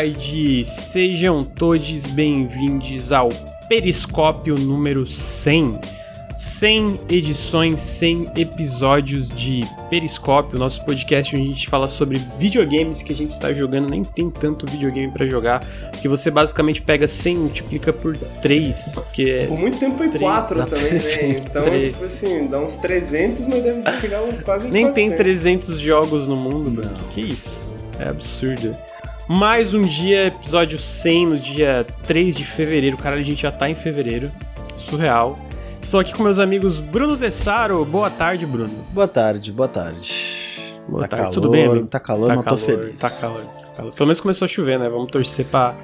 boa tarde, sejam todos bem-vindos ao Periscópio número 100. 100 edições, 100 episódios de Periscópio, nosso podcast onde a gente fala sobre videogames que a gente está jogando, nem tem tanto videogame para jogar, porque você basicamente pega 100 e multiplica por 3, porque... Por muito tempo foi 3, 4 também, né? Então, 3. tipo assim, dá uns 300, mas deve chegar uns quase uns Nem 400. tem 300 jogos no mundo, Bruno. Que isso? É absurdo. Mais um dia, episódio 100, no dia 3 de fevereiro. Cara, a gente já tá em fevereiro. Surreal. Estou aqui com meus amigos Bruno Tessaro. Boa tarde, Bruno. Boa tarde, boa tarde. Boa tá tarde. Calor, Tudo bem, amigo? Tá calor, tá mas calor, tô feliz. Tá calor, tá calor. Pelo menos começou a chover, né? Vamos torcer pra,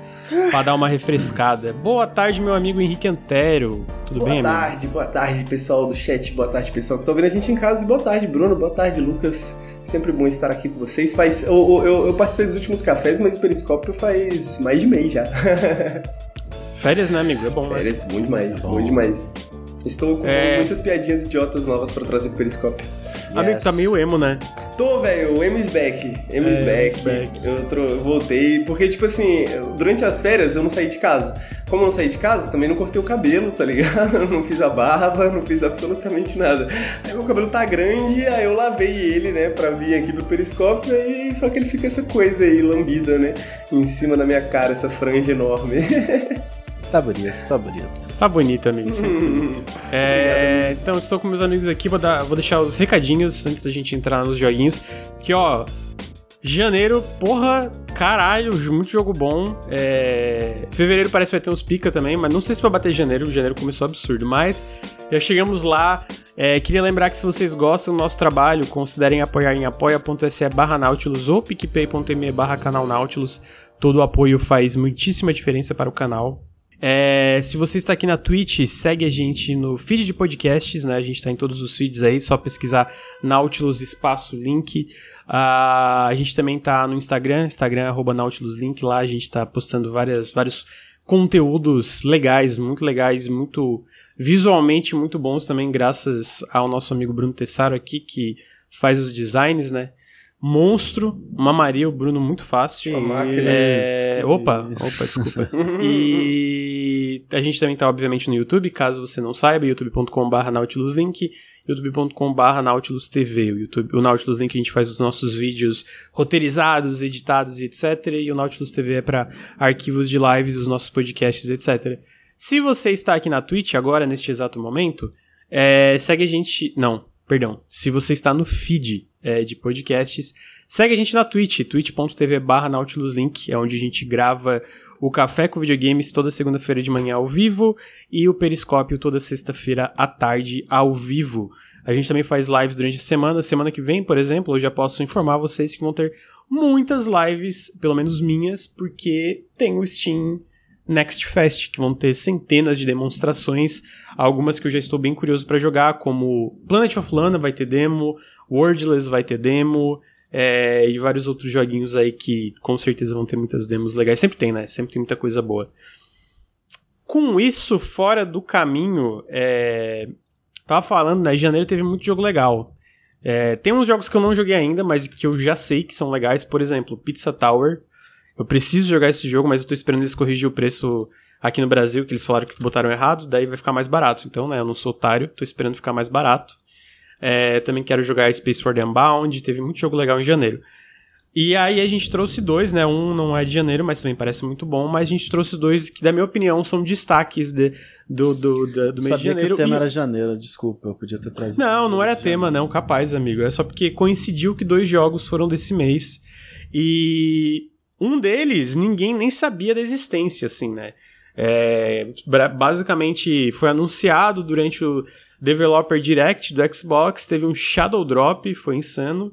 pra dar uma refrescada. Boa tarde, meu amigo Henrique Antero. Tudo boa bem, Boa tarde, amigo? boa tarde, pessoal do chat. Boa tarde, pessoal que tá ouvindo a gente em casa. E boa tarde, Bruno. Boa tarde, Lucas. Sempre bom estar aqui com vocês. Faz, eu, eu, eu participei dos últimos cafés, mas o Periscópio faz mais de mês já. Férias, né, amigo? É bom, né? Férias, bom demais, É bom. bom. demais. Estou com É. muitas piadinhas idiotas novas pra trazer pro Periscópio. Amigo, tá meio emo, né? Tô, velho, o M is back. Is É, back. back. Eu, tro- eu voltei. Porque, tipo assim, durante as férias eu não saí de casa. Como eu não saí de casa, também não cortei o cabelo, tá ligado? Não fiz a barba, não fiz absolutamente nada. Aí meu cabelo tá grande, aí eu lavei ele, né, pra vir aqui pro periscópio, aí só que ele fica essa coisa aí, lambida, né, em cima da minha cara, essa franja enorme. Tá bonito, tá bonito. Tá bonito, amigo. É, então, estou com meus amigos aqui, vou, dar- vou deixar os recadinhos antes da gente entrar nos joguinhos. Que, ó, janeiro, porra, caralho, muito jogo bom. É, fevereiro parece que vai ter uns pica também, mas não sei se vai bater janeiro, janeiro começou absurdo, mas já chegamos lá. É, queria lembrar que se vocês gostam do nosso trabalho, considerem apoiar em apoia.se barra Nautilus ou picpay.me barra canal Nautilus. Todo o apoio faz muitíssima diferença para o canal. É, se você está aqui na Twitch, segue a gente no feed de podcasts, né? A gente está em todos os feeds aí, só pesquisar Nautilus espaço link. Ah, a gente também tá no Instagram, Instagram arroba Nautilus link, lá a gente está postando várias, vários conteúdos legais, muito legais, muito visualmente muito bons também, graças ao nosso amigo Bruno Tessaro aqui, que faz os designs, né? Monstro, uma Maria, o Bruno muito fácil. Uma máquina. É, opa, opa, desculpa. E a gente também tá, obviamente, no YouTube, caso você não saiba, youtube.com.br nautiluslink, youtube.com.br nautilusTV. O, YouTube, o Nautilus Link a gente faz os nossos vídeos roteirizados, editados e etc. E o Nautilus TV é para arquivos de lives, os nossos podcasts, etc. Se você está aqui na Twitch agora, neste exato momento, é, segue a gente... Não, perdão. Se você está no feed é, de podcasts, segue a gente na Twitch, twitch.tv barra nautiluslink, é onde a gente grava o Café com Videogames toda segunda-feira de manhã ao vivo e o Periscópio toda sexta-feira à tarde ao vivo. A gente também faz lives durante a semana. Semana que vem, por exemplo, eu já posso informar vocês que vão ter muitas lives, pelo menos minhas, porque tem o Steam Next Fest, que vão ter centenas de demonstrações, algumas que eu já estou bem curioso para jogar, como Planet of Lana vai ter demo, Wordless vai ter demo, é, e vários outros joguinhos aí que com certeza vão ter muitas demos legais. Sempre tem, né? Sempre tem muita coisa boa. Com isso fora do caminho, é... tava falando, né? Janeiro teve muito jogo legal. É, tem uns jogos que eu não joguei ainda, mas que eu já sei que são legais. Por exemplo, Pizza Tower. Eu preciso jogar esse jogo, mas eu tô esperando eles corrigir o preço aqui no Brasil, que eles falaram que botaram errado, daí vai ficar mais barato. Então, né, eu não sou otário, tô esperando ficar mais barato. É, também quero jogar Space Force Unbound, teve muito jogo legal em janeiro. E aí a gente trouxe dois, né? Um não é de janeiro, mas também parece muito bom. Mas a gente trouxe dois que, na minha opinião, são destaques de, do, do, do, do mês de Sabia que janeiro. o tema E- era janeiro, desculpa, eu podia ter trazido. não, não era de tema, não, capaz, amigo. É só porque coincidiu que dois jogos foram desse mês. E um deles, ninguém nem sabia da existência, assim, né? É, basicamente, foi anunciado durante o Developer Direct do Xbox, teve um Shadow Drop, foi insano.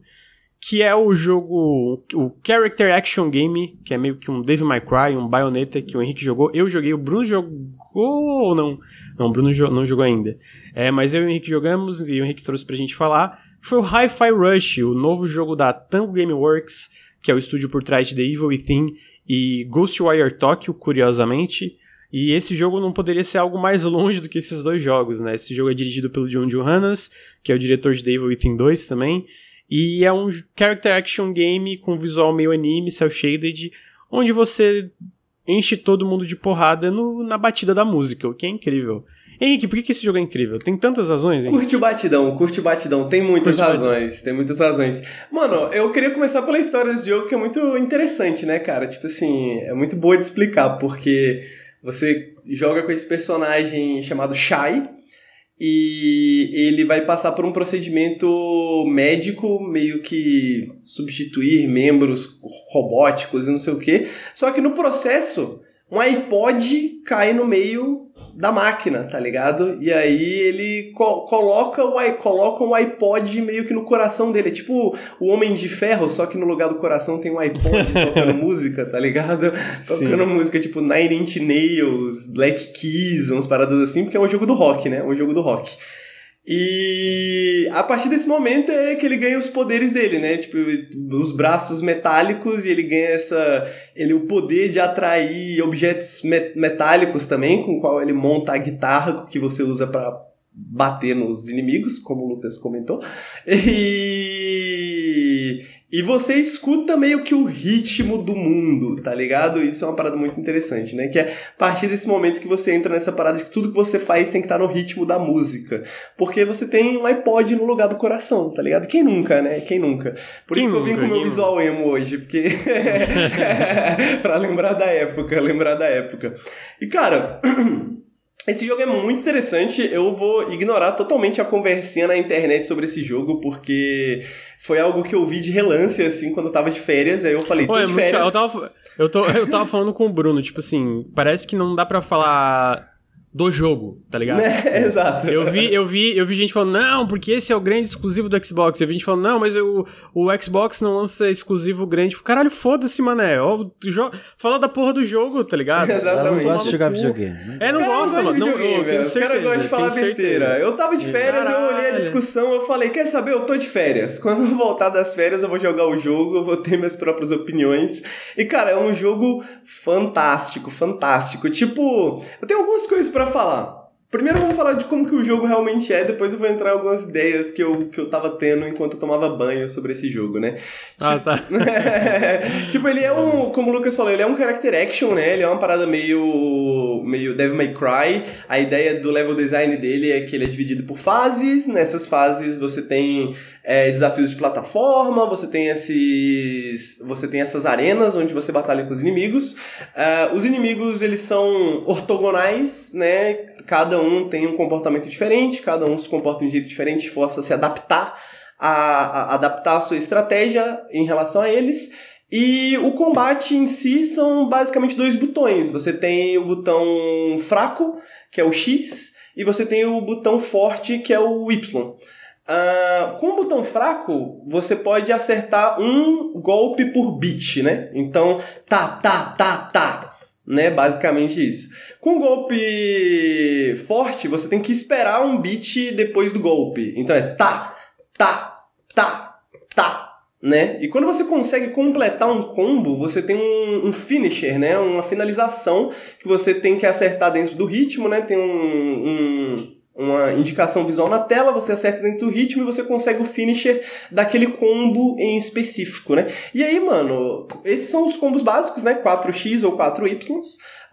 Que é o jogo, o Character Action Game, que é meio que um Devil May Cry, um Bayonetta que o Henrique jogou. Eu joguei, o Bruno jogou ou não? Não, o Bruno jo- não jogou ainda. É, mas eu e o Henrique jogamos e o Henrique trouxe pra gente falar. Foi o Hi-Fi Rush, o novo jogo da Tango Gameworks, que é o estúdio por trás de The Evil Within e Ghostwire Tokyo, curiosamente. E esse jogo não poderia ser algo mais longe do que esses dois jogos, né? Esse jogo é dirigido pelo John Johannes, que é o diretor de The Evil Within 2 também. E é um character action game com visual meio anime, cel shaded, onde você enche todo mundo de porrada no, na batida da música, o que é incrível. Henrique, por que, que esse jogo é incrível? Tem tantas razões, Henrique? Curte o batidão, curte o batidão. Tem muitas Curte razões, tem muitas razões. Mano, eu queria começar pela história desse jogo, que é muito interessante, né, cara? Tipo assim, é muito boa de explicar, porque você joga com esse personagem chamado Shai, e ele vai passar por um procedimento médico, meio que substituir membros robóticos e não sei o quê. Só que no processo, um iPod cai no meio da máquina, tá ligado? E aí ele co coloca, o, coloca um iPod meio que no coração dele. É tipo o Homem de Ferro, só que no lugar do coração tem um iPod tocando música, tá ligado? Tocando música tipo Nine Inch Nails, Black Keys, umas paradas assim, porque é um jogo do rock, né? É um jogo do rock. E a partir desse momento é que ele ganha os poderes dele, né? Tipo, os braços metálicos e ele ganha essa. Ele o poder de atrair objetos me- metálicos também, com o qual ele monta a guitarra que você usa pra bater nos inimigos, como o Lucas comentou. E. E você escuta meio que o ritmo do mundo, tá ligado? Isso é uma parada muito interessante, né? Que é a partir desse momento que você entra nessa parada de que tudo que você faz tem que estar no ritmo da música. Porque você tem um iPod no lugar do coração, tá ligado? Quem nunca, né? Quem nunca? Por Quem isso que eu vim nunca, com o meu visual emo hoje, porque. pra lembrar da época, lembrar da época. E cara. Esse jogo é muito interessante. Eu vou ignorar totalmente a conversinha na internet sobre esse jogo, porque foi algo que eu vi de relance, assim, quando eu tava de férias. Aí eu falei, tô é de férias. Eu tava, eu, tô, eu tava falando com o Bruno, tipo assim, parece que não dá pra falar do jogo, tá ligado? É, exato. Eu vi, eu vi, eu vi gente falando, não, porque esse é o grande exclusivo do Xbox. Eu vi gente falando, não, mas o, o Xbox não lança exclusivo grande. Caralho, foda-se, mané. Ó, jo- Fala da porra do jogo, tá ligado? Exato. Ela não Exatamente. gosta de jogar videogame. né? É, não gosta, mas de não, eu tenho certeza. caras gostam de falar besteira. certeza. Eu tava de férias, eu olhei a Caralho. discussão, eu falei, quer saber? Eu tô de férias. Quando eu voltar das férias, eu vou jogar o jogo, eu vou ter minhas próprias opiniões. E, cara, é um jogo fantástico, fantástico. Tipo, eu tenho algumas coisas pra falar. Primeiro vamos falar de como que o jogo realmente é, depois eu vou entrar em algumas ideias que eu, que eu tava tendo enquanto eu tomava banho sobre esse jogo, né? Ah, tá. tipo, ele é um, como o Lucas falou, ele é um character action, né? Ele é uma parada meio meio Devil May Cry. A ideia do level design dele é que ele é dividido por fases. Nessas fases você tem é, desafios de plataforma, você tem esses, você tem essas arenas onde você batalha com os inimigos. Ah, os inimigos eles são ortogonais, né? Cada um tem um comportamento diferente, cada um se comporta de um jeito diferente, força a se adaptar a, a adaptar a sua estratégia em relação a eles. E o combate em si são basicamente dois botões. Você tem o botão fraco, que é o X, e você tem o botão forte, que é o Y. Ah, com o botão fraco, você pode acertar um golpe por bit, né? Então, tá, tá, tá, tá. Né? Basicamente isso. Com o golpe forte, você tem que esperar um bit depois do golpe. Então é tá, tá, tá, tá. Né? E quando você consegue completar um combo, você tem um, um finisher, né? Uma finalização que você tem que acertar dentro do ritmo, né? Tem um, um, uma indicação visual na tela, você acerta dentro do ritmo e você consegue o finisher daquele combo em específico, né? E aí, mano, esses são os combos básicos, né? 4x ou 4y,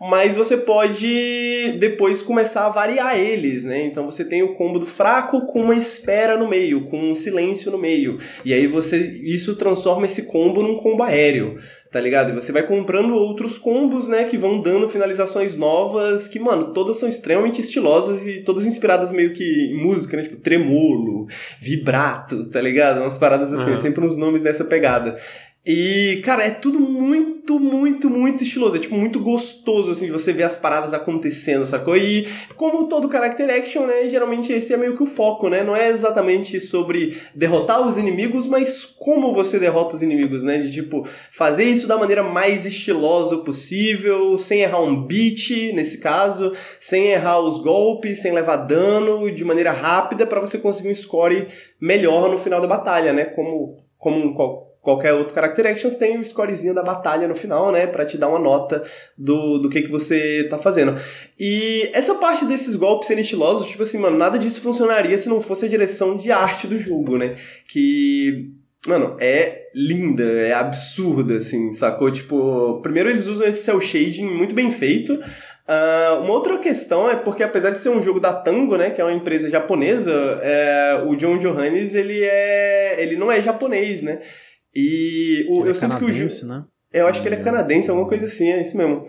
mas você pode depois começar a variar eles, né? Então você tem o combo do fraco com uma espera no meio, com um silêncio no meio. E aí você isso transforma esse combo num combo aéreo, tá ligado? E você vai comprando outros combos, né, que vão dando finalizações novas, que, mano, todas são extremamente estilosas e todas inspiradas meio que em música, né? Tipo, tremolo, vibrato, tá ligado? Umas paradas assim, Uhum. sempre uns nomes dessa pegada. E, cara, é tudo muito, muito, muito estiloso. É, tipo, muito gostoso, assim, de você ver as paradas acontecendo, sacou? E, como todo character action, né, geralmente esse é meio que o foco, né? Não é exatamente sobre derrotar os inimigos, mas como você derrota os inimigos, né? De, tipo, fazer isso da maneira mais estilosa possível, sem errar um beat, nesse caso, sem errar os golpes, sem levar dano, de maneira rápida, para você conseguir um score melhor no final da batalha, né? Como, como qualquer outro Character Actions tem o scorezinho da batalha no final, né? Pra te dar uma nota do, do que, que você tá fazendo. E essa parte desses golpes estilosos, tipo assim, mano, nada disso funcionaria se não fosse a direção de arte do jogo, né? Que Mano, é linda, é absurda, assim, sacou? Tipo, primeiro eles usam esse cel shading muito bem feito. Uh, uma outra questão é porque, apesar de ser um jogo da Tango, né, que é uma empresa japonesa, é, o John Johannes, ele é. ele não é japonês, né? E o, Ele eu é sinto que o jogo. né? Eu acho que ele é canadense, alguma coisa assim, é isso mesmo.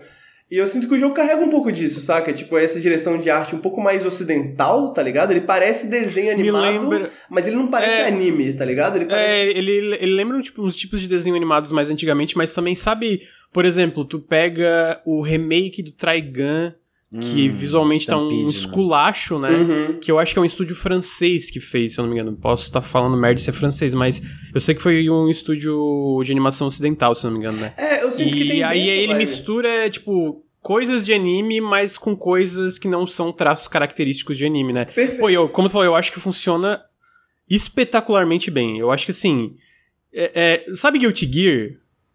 E eu sinto que o jogo carrega um pouco disso, saca? Tipo, essa direção de arte um pouco mais ocidental, tá ligado? Ele parece desenho animado, lembra. mas ele não parece É. anime, tá ligado? Ele parece... É, ele, ele lembra tipo, uns tipos de desenho animados mais antigamente, mas também sabe, por exemplo, tu pega o remake do Trigun, que Hum, visualmente tá um né? esculacho, né? Uhum. Que eu acho que é um estúdio francês que fez, se eu não me engano. Posso estar falando merda se é francês, mas eu sei que foi um estúdio de animação ocidental, se eu não me engano, né? É, eu sinto que tem E aí ele mistura, tipo, coisas de anime, mas com coisas que não são traços característicos de anime, né? Perfeito. Pô, eu, como tu falou, eu acho que funciona espetacularmente bem. Eu acho que assim. é- é- sabe Guilty Gear?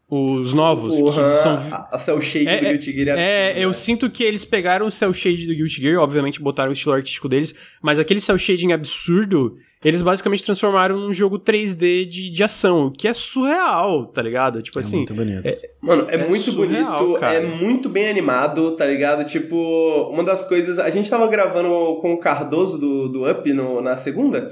Os novos? Uhum, que são. a, a cel shade É, do é, Guilty Gear é É, absurda, eu sinto que eles pegaram o cel shade do Guilty Gear, obviamente botaram o estilo artístico deles, mas aquele cel shading absurdo, eles basicamente transformaram num jogo 3D de, de ação, o que é surreal, tá ligado? Tipo É assim, muito bonito. Mano, é, É muito surreal, bonito, cara. é muito bem animado, tá ligado? Tipo, uma das coisas. A gente tava gravando com o Cardoso do, do Up no- na segunda.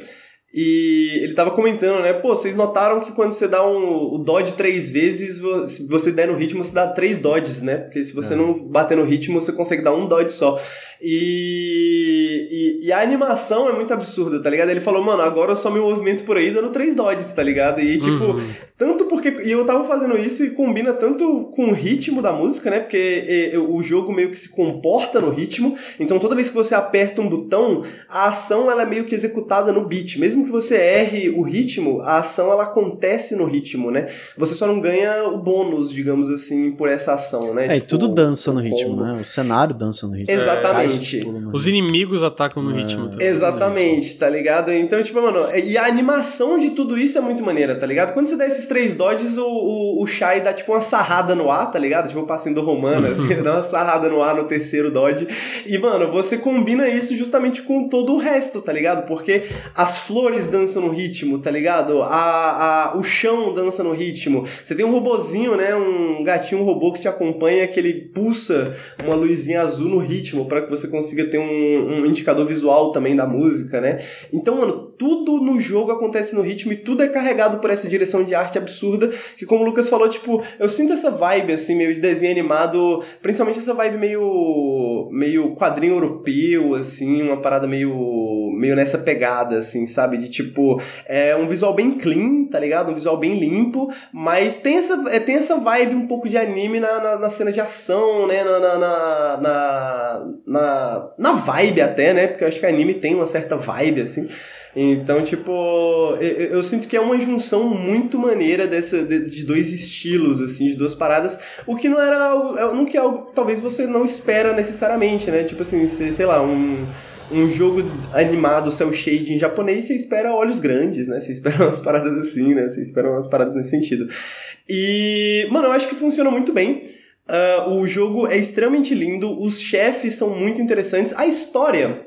E ele tava comentando, né? Pô, vocês notaram que quando você dá um, o dodge três vezes, se você der no ritmo, você dá três dodges, né? Porque se você É. não bater no ritmo, você consegue dar um dodge só. E, e, e a animação é muito absurda, tá ligado? Ele falou, mano, agora eu só me movimento por aí dando três dodges, tá ligado? E tipo, uhum. tanto porque. E eu tava fazendo isso e combina tanto com o ritmo da música, né? Porque eh, o jogo meio que se comporta no ritmo. Então toda vez que você aperta um botão, a ação ela é meio que executada no beat. Mesmo que você erre o ritmo, a ação ela acontece no ritmo, né? Você só não ganha o bônus, digamos assim, por essa ação, né? É, e Tipo, tudo dança no ritmo, né? O cenário dança no ritmo. Exatamente. Os inimigos atacam no É. ritmo. também. Exatamente, tá ligado? Então, tipo, mano, e a animação de tudo isso é muito maneira, tá ligado? Quando você dá esses três dodges, o, o, o Shai dá tipo uma sarrada no ar, tá ligado? Tipo o passinho do Romano, assim, ele dá uma sarrada no ar no terceiro dodge. E, mano, você combina isso justamente com todo o resto, tá ligado? Porque as flores dançam no ritmo, tá ligado? A, a, o chão dança no ritmo. Você tem um robozinho, né? Um gatinho, um robô que te acompanha, que ele pulsa uma luzinha azul no ritmo para que você consiga ter um, um indicador visual também da música, né? Então, mano, tudo no jogo acontece no ritmo e tudo é carregado por essa direção de arte absurda, que como o Lucas falou, tipo, eu sinto essa vibe, assim, meio de desenho animado, principalmente essa vibe meio, meio quadrinho europeu, assim, uma parada meio, meio nessa pegada, assim, sabe? De, tipo, é um visual bem clean, tá ligado? Um visual bem limpo, mas tem essa, é, tem essa vibe um pouco de anime na, na, na cena de ação, né? Na, na, na, na, na, vibe até, né? Porque eu acho que anime tem uma certa vibe, assim. Então, tipo, eu, eu sinto que é uma junção muito maneira dessa, de, de dois estilos, assim, de duas paradas, o que não era algo, é- não que é algo talvez você não espera necessariamente, né? Tipo assim, sei, sei lá, um, um jogo animado, cel shading japonês, você espera olhos grandes, né? Você espera umas paradas assim, né? Você espera umas paradas nesse sentido. E, mano, eu acho que funciona muito bem. Ah, o jogo é extremamente lindo, os chefes são muito interessantes, a história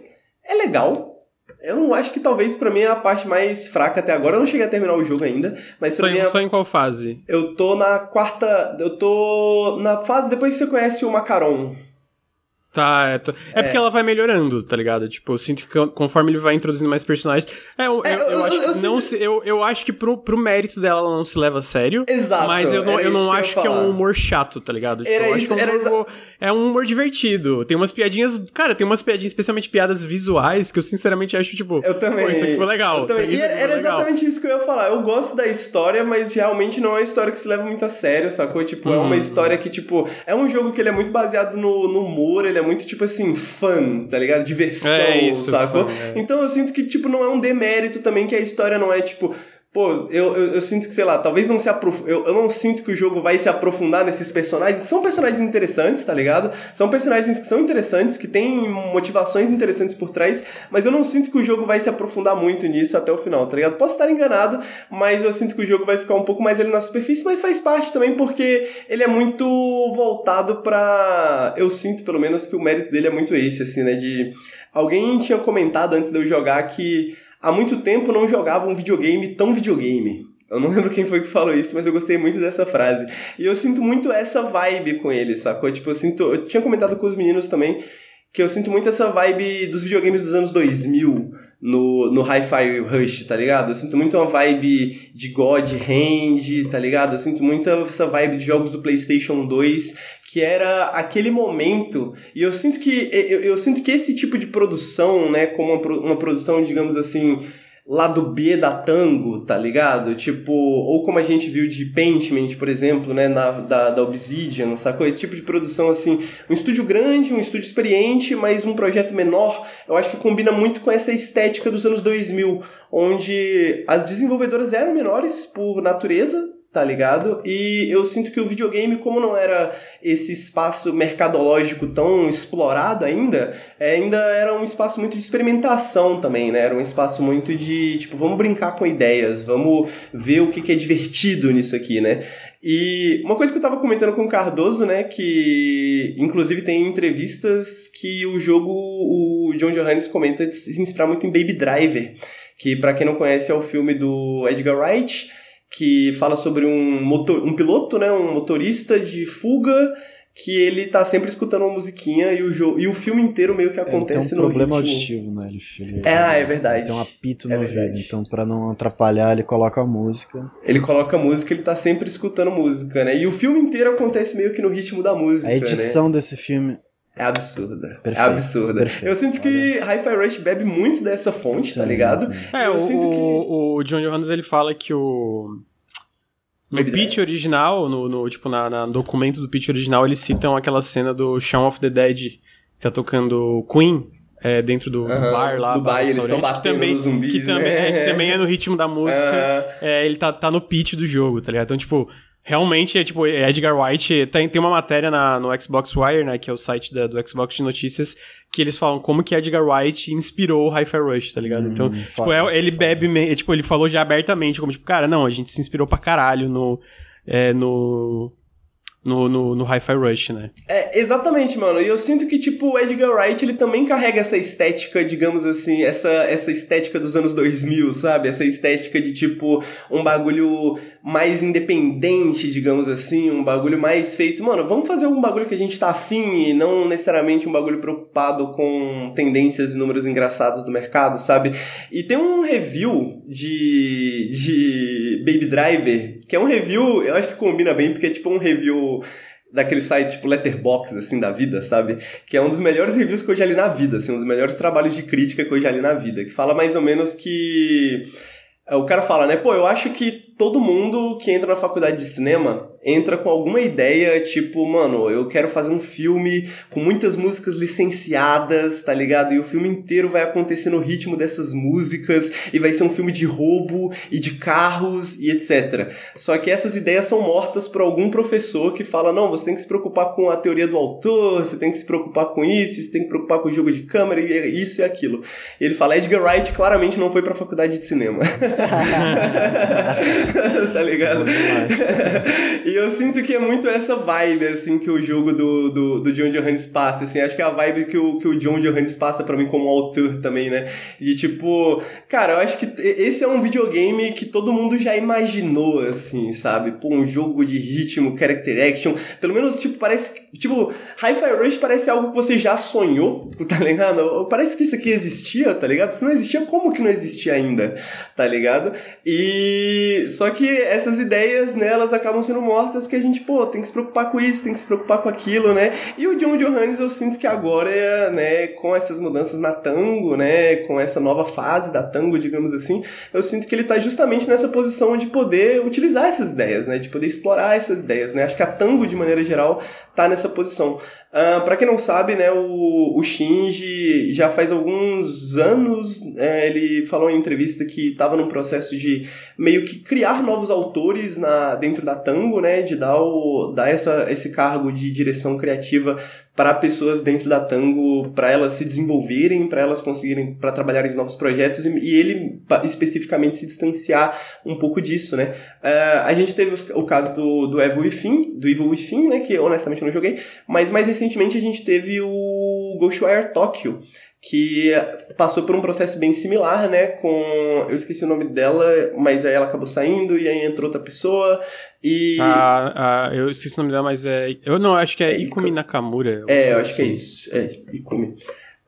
é legal. Eu não acho que talvez pra mim é a parte mais fraca até agora. Eu não cheguei a terminar o jogo ainda, mas Só, mim em, é só em qual fase? eu tô na quarta. Eu tô na fase depois que você conhece o Macaron. Tá, é, tô- é porque ela vai melhorando, tá ligado? Tipo, eu sinto que conforme ele vai introduzindo mais personagens. É, eu, É, eu, eu eu- acho que não sinto- se, eu, eu acho que pro, pro mérito dela ela não se leva a sério. Exato. Mas eu não, eu não isso acho que é um humor chato, tá ligado? Tipo, Era eu acho isso- que é um era humor, é um humor divertido. Tem umas piadinhas. Cara, tem umas piadinhas, especialmente piadas visuais, que eu sinceramente acho, tipo. Eu também. Pô, isso aqui foi legal. Eu também. Isso E era, era legal. exatamente isso que eu ia falar. Eu gosto da história, mas realmente não é uma história que se leva muito a sério, sacou? Tipo, é uma Uhum. história que, tipo, é um jogo que ele é muito baseado no, no humor, ele é muito, tipo assim, fã, tá ligado? Diversão, É isso, sacou? fã, é. Então eu sinto que, tipo, não é um demérito também que a história não é, tipo. Pô, eu, eu, eu sinto que, sei lá, talvez não se aprofunda. Eu, eu não sinto que o jogo vai se aprofundar nesses personagens, que são personagens interessantes, tá ligado? São personagens que são interessantes, que têm motivações interessantes por trás, mas eu não sinto que o jogo vai se aprofundar muito nisso até o final, tá ligado? Posso estar enganado, mas eu sinto que o jogo vai ficar um pouco mais ali na superfície, mas faz parte também porque ele é muito voltado pra. Eu sinto, pelo menos, que o mérito dele é muito esse, assim, né? De. Alguém tinha comentado antes de eu jogar que há muito tempo não jogava um videogame tão videogame. Eu não lembro quem foi que falou isso, mas eu gostei muito dessa frase. E eu sinto muito essa vibe com ele, sacou? Tipo, eu sinto. Eu tinha comentado com os meninos também que eu sinto muito essa vibe dos videogames dos anos 2000 no, no Hi-Fi Rush, tá ligado? Eu sinto muito uma vibe de God Hand, tá ligado? Eu sinto muito essa vibe de jogos do PlayStation 2, que era aquele momento. E eu sinto que eu, eu sinto que esse tipo de produção, né, como uma, uma produção, digamos assim, lado B da Tango, tá ligado? Tipo, ou como a gente viu de Paintment, por exemplo, né, na, da, da Obsidian, sacou? Esse tipo de produção, assim, um estúdio grande, um estúdio experiente, mas um projeto menor, eu acho que combina muito com essa estética dos anos 2000, onde as desenvolvedoras eram menores por natureza, tá ligado? E eu sinto que o videogame, como não era esse espaço mercadológico tão explorado ainda, é, ainda era um espaço muito de experimentação também, né? Era um espaço muito de, tipo, vamos brincar com ideias, vamos ver o que, que é divertido nisso aqui, né? E uma coisa que eu tava comentando com o Cardoso, né, que inclusive tem entrevistas que o jogo, o John Johannes comenta de se inspirar muito em Baby Driver, que para quem não conhece é o filme do Edgar Wright, que fala sobre um, motor, um piloto, né, um motorista de fuga que ele tá sempre escutando uma musiquinha e o, jogo, e o filme inteiro meio que acontece ele tem um no problema ritmo. auditivo, né? Ele, ele, É, ah, é verdade. Ele tem um apito É no verdade. ouvido, então pra não atrapalhar ele coloca a música. Ele coloca música, ele tá sempre escutando música, né? E o filme inteiro acontece meio que no ritmo da música, A edição desse filme né? É absurda. Perfeito, é absurda. perfeito. Eu sinto que Hi-Fi Rush bebe muito dessa fonte, tá Sim, ligado? sim. É, Eu o, sinto que- o John Johannes ele fala que o. No Baby pitch original, no, no, tipo, na, na documento do pitch original, eles citam aquela cena do Shaun of the Dead, que tá tocando Queen, é, dentro do Aham, bar lá. do bar, e eles restaurante, tão que batendo também, nos zumbis, que também, né? é, que também é no ritmo da música. Aham. É, ele tá, tá no pitch do jogo, tá ligado? Então, tipo, realmente é tipo, Edgar White tem, tem uma matéria na, no Xbox Wire, né? Que é o site da- do Xbox de notícias, que eles falam como que Edgar White inspirou o Hi-Fi Rush, tá ligado? então, tipo, é- ele foda. bebe, me- tipo, ele falou já abertamente, como, tipo, cara, não, a gente se inspirou pra caralho no. É, no. No, no, no Hi-Fi Rush, né? É, exatamente, mano. E eu sinto que, tipo, o Edgar Wright, ele também carrega essa estética, digamos assim, essa, essa estética dos anos 2000, sabe? Essa estética de, tipo, um bagulho mais independente, digamos assim, um bagulho mais feito. Mano, vamos fazer um bagulho que a gente tá afim e não necessariamente um bagulho preocupado com tendências e números engraçados do mercado, sabe? E tem um review de, de Baby Driver, que é um review, eu acho que combina bem, porque é tipo um review daquele site tipo Letterboxd, assim, da vida, sabe? Que é um dos melhores reviews que eu já li na vida, assim, um dos melhores trabalhos de crítica que eu já li na vida, que fala mais ou menos que... O cara fala, né? Pô, eu acho que todo mundo que entra na faculdade de cinema entra com alguma ideia, tipo, mano, eu quero fazer um filme com muitas músicas licenciadas, tá ligado? E o filme inteiro vai acontecer no ritmo dessas músicas e vai ser um filme de roubo e de carros e etc. Só que essas ideias são mortas por algum professor que fala: não, você tem que se preocupar com a teoria do autor, você tem que se preocupar com isso, você tem que se preocupar com o jogo de câmera e isso e aquilo. E ele fala: Edgar Wright claramente não foi pra faculdade de cinema. tá ligado? E eu sinto que é muito essa vibe, assim, que o jogo do, do, do John Johannes passa, assim, acho que é a vibe que o, que o John Johannes passa pra mim como autor também, né? De tipo, cara, eu acho que esse é um videogame que todo mundo já imaginou, assim, sabe? Pô, um jogo de ritmo, character action, pelo menos, tipo, parece, tipo, Hi-Fi Rush parece algo que você já sonhou, tá ligado? Parece que isso aqui existia, tá ligado? Se não existia, como que não existia ainda, tá ligado? E só que essas ideias, né, elas acabam sendo mortas que a gente, pô, tem que se preocupar com isso, tem que se preocupar com aquilo, né? E o John Johannes, eu sinto que agora, né, com essas mudanças na Tango, né, com essa nova fase da Tango, digamos assim, eu sinto que ele tá justamente nessa posição de poder utilizar essas ideias, né, de poder explorar essas ideias, né? Acho que a Tango, de maneira geral, tá nessa posição. Ah, para quem não sabe, né, o, o Shinji já faz alguns anos, é, ele falou em entrevista que estava num processo de meio que criar novos autores na, dentro da Tango, né, de dar, o, dar essa, esse cargo de direção criativa para pessoas dentro da Tango, para elas se desenvolverem, para elas conseguirem, para trabalharem em novos projetos e, e ele especificamente se distanciar um pouco disso, né. Ah, a gente teve os- o caso do, do Evil Within, do Evil Within, né, que honestamente eu não joguei, mas mais recentemente a gente teve o Ghostwire Tokyo, que passou por um processo bem similar, né, com... Eu esqueci o nome dela, mas aí ela acabou saindo e aí entrou outra pessoa e... Ah, ah, eu esqueci o nome dela, mas é... Eu não, acho que é, É Ikumi Iku- Nakamura. É, eu acho que é Assim. isso. É, Ikumi.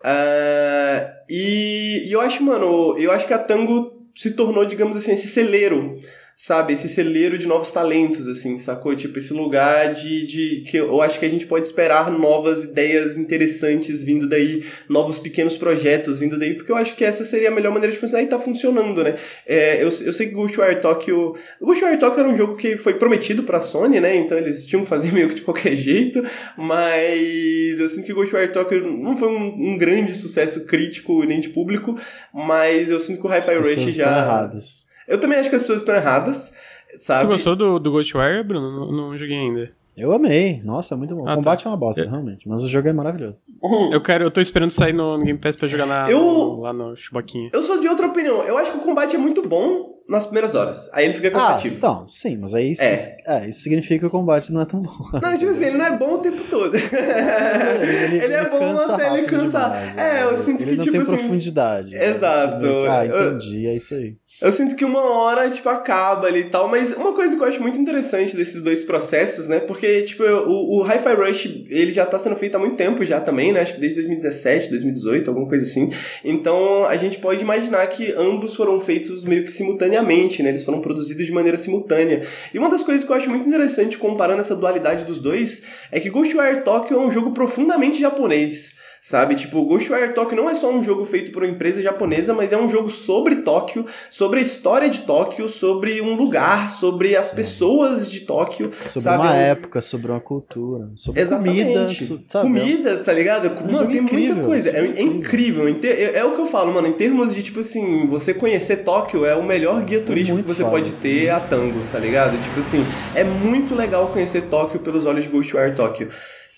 Ah, e, e eu acho, mano, eu acho que a Tango se tornou, digamos assim, esse celeiro, sabe? Esse celeiro de novos talentos, assim, sacou? Tipo, esse lugar de, de que eu acho que a gente pode esperar novas ideias interessantes vindo daí, novos pequenos projetos vindo daí, porque eu acho que essa seria a melhor maneira de funcionar e tá funcionando, né? É, eu, eu sei que Ghostwire Tokyo... Ghostwire Tokyo era um jogo que foi prometido pra Sony, né? Então eles tinham que fazer meio que de qualquer jeito, mas eu sinto que Ghostwire Tokyo não foi um, um grande sucesso crítico nem de público, mas eu sinto que o Hi-Fi Rush estão já... erradas. Eu também acho que as pessoas estão erradas, sabe? Tu gostou do, do Ghostwire, Bruno? Não, não joguei ainda. Eu amei. Nossa, é muito bom. Ah, o combate é uma É. bosta, realmente. Mas o jogo é maravilhoso. Uhum. Eu quero, eu tô esperando sair no, no Game Pass pra jogar na, Eu- no- lá no Chubaquinha. Eu sou de outra opinião. Eu acho que o combate é muito bom nas primeiras horas. Aí ele fica Ah, cansativo. então, sim, mas aí isso, É. é. isso significa que o combate não é tão bom. Não, tipo assim, ele não é bom o tempo todo. ele, é bom até ele cansar. demais, é, né? eu sinto ele que, não tipo tem assim. profundidade. né? Exato. Que, ah, Eu- entendi, é isso aí. Eu sinto que uma hora, tipo, acaba ali e tal, mas uma coisa que eu acho muito interessante desses dois processos, né? Porque, tipo, o, o Hi-Fi Rush, ele já tá sendo feito há muito tempo já também, né? Acho que desde 2017, 2018, alguma coisa assim. Então, a gente pode imaginar que ambos foram feitos meio que simultaneamente, né? Eles foram produzidos de maneira simultânea. E uma das coisas que eu acho muito interessante comparando essa dualidade dos dois é que Ghostwire Tokyo é um jogo profundamente japonês. Sabe? Tipo, Ghostwire Tokyo não é só um jogo feito por uma empresa japonesa, mas é um jogo sobre Tóquio, sobre a história de Tóquio, sobre um lugar, sobre as Sim. pessoas de Tóquio. Sobre sabe? uma Um- época, sobre uma cultura, sobre Exatamente. comida, sabe? Comida, tá ligado? Mano, jogo tem muita incrível, coisa. É, jogo é incrível. É, é o que eu falo, mano. Em termos de, tipo assim, você conhecer Tóquio é o melhor guia turístico muito que você foda. pode ter a tango, tá ligado? Tipo assim, é muito legal conhecer Tóquio pelos olhos de Ghostwire Tóquio.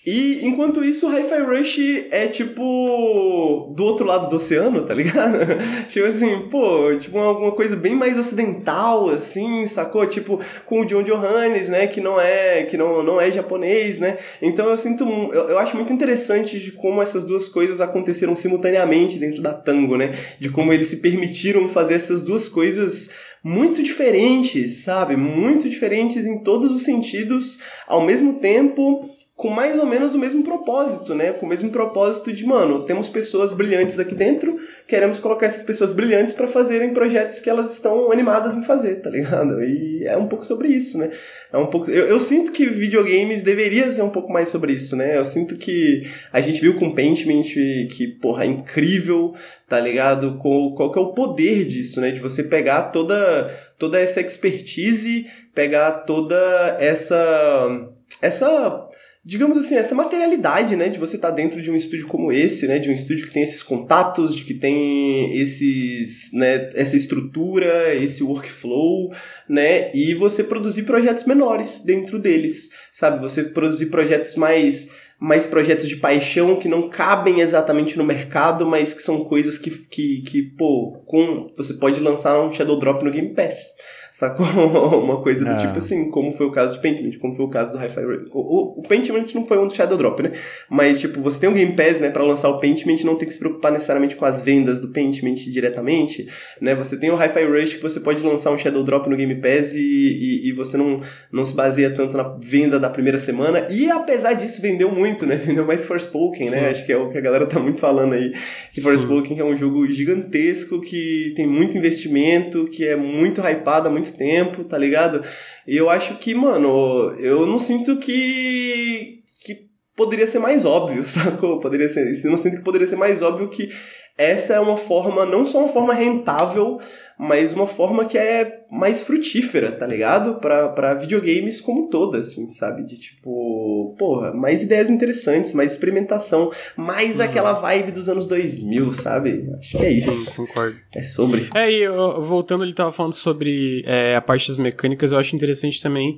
E enquanto isso, o Hi-Fi Rush é tipo do outro lado do oceano, tá ligado? tipo assim, pô, tipo alguma coisa bem mais ocidental, assim, sacou? Tipo, com o John Johannes, né, que não é, que não, não é japonês, né? Então eu sinto, eu, eu acho muito interessante de como essas duas coisas aconteceram simultaneamente dentro da Tango, né? De como eles se permitiram fazer essas duas coisas muito diferentes, sabe? Muito diferentes em todos os sentidos, ao mesmo tempo, com mais ou menos o mesmo propósito, né? Com o mesmo propósito de, mano, temos pessoas brilhantes aqui dentro, queremos colocar essas pessoas brilhantes para fazerem projetos que elas estão animadas em fazer, tá ligado? E é um pouco sobre isso, né? É um pouco. Eu, eu sinto que videogames deveria ser um pouco mais sobre isso, né? Eu sinto que a gente viu com Paintment que, porra, é incrível, tá ligado? Qual, qual que é o poder disso, né? De você pegar toda, toda essa expertise, pegar toda essa. essa digamos assim, essa materialidade, né, de você estar dentro de um estúdio como esse, né, de um estúdio que tem esses contatos, de que tem esses, né, essa estrutura, esse workflow, né, e você produzir projetos menores dentro deles, sabe? Você produzir projetos mais mais projetos de paixão que não cabem exatamente no mercado, mas que são coisas que, que, que pô, com, você pode lançar um Shadow Drop no Game Pass. Sacou? Uma coisa do É. tipo assim, como foi o caso de Pentiment, como foi o caso do Hi-Fi Rush. O, o, o Pentiment não foi um do Shadow Drop, né? Mas, tipo, você tem o Game Pass, né, pra lançar o Pentiment, não tem que se preocupar necessariamente com as vendas do Pentiment diretamente, né? Você tem o Hi-Fi Rush que você pode lançar um Shadow Drop no Game Pass e, e, e você não, não se baseia tanto na venda da primeira semana. E apesar disso, vendeu muito, né? Vendeu mais Forspoken, né? Sim. Acho que é o que a galera tá muito falando aí. Que. Forspoken é um jogo gigantesco, que tem muito investimento, que é muito hypado há muito tempo, tá ligado? E eu acho que, mano, eu não sinto que. que poderia ser mais óbvio, sacou? Poderia ser. Eu não sinto que poderia ser mais óbvio que essa é uma forma, não só uma forma rentável, mas uma forma que é mais frutífera, tá ligado? Pra, pra videogames como toda, assim, sabe? De tipo, porra, mais ideias interessantes, mais experimentação, mais Uhum. aquela vibe dos anos 2000, sabe? Acho que é isso. Sim, concordo. É sobre. É, e eu- voltando, ele tava falando sobre é, a parte das mecânicas, eu acho interessante também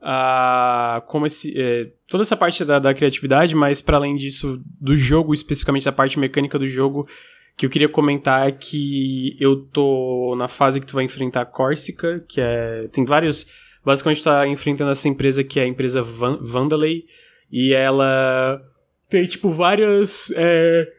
a como esse, é, toda essa parte da, da criatividade, mas para além disso, do jogo, especificamente da parte mecânica do jogo, que eu queria comentar é que eu tô na fase que tu vai enfrentar a Corsica, que é. Tem vários. Basicamente, tu tá enfrentando essa empresa que é a empresa Van, Vandalay, e ela tem, tipo, vários é,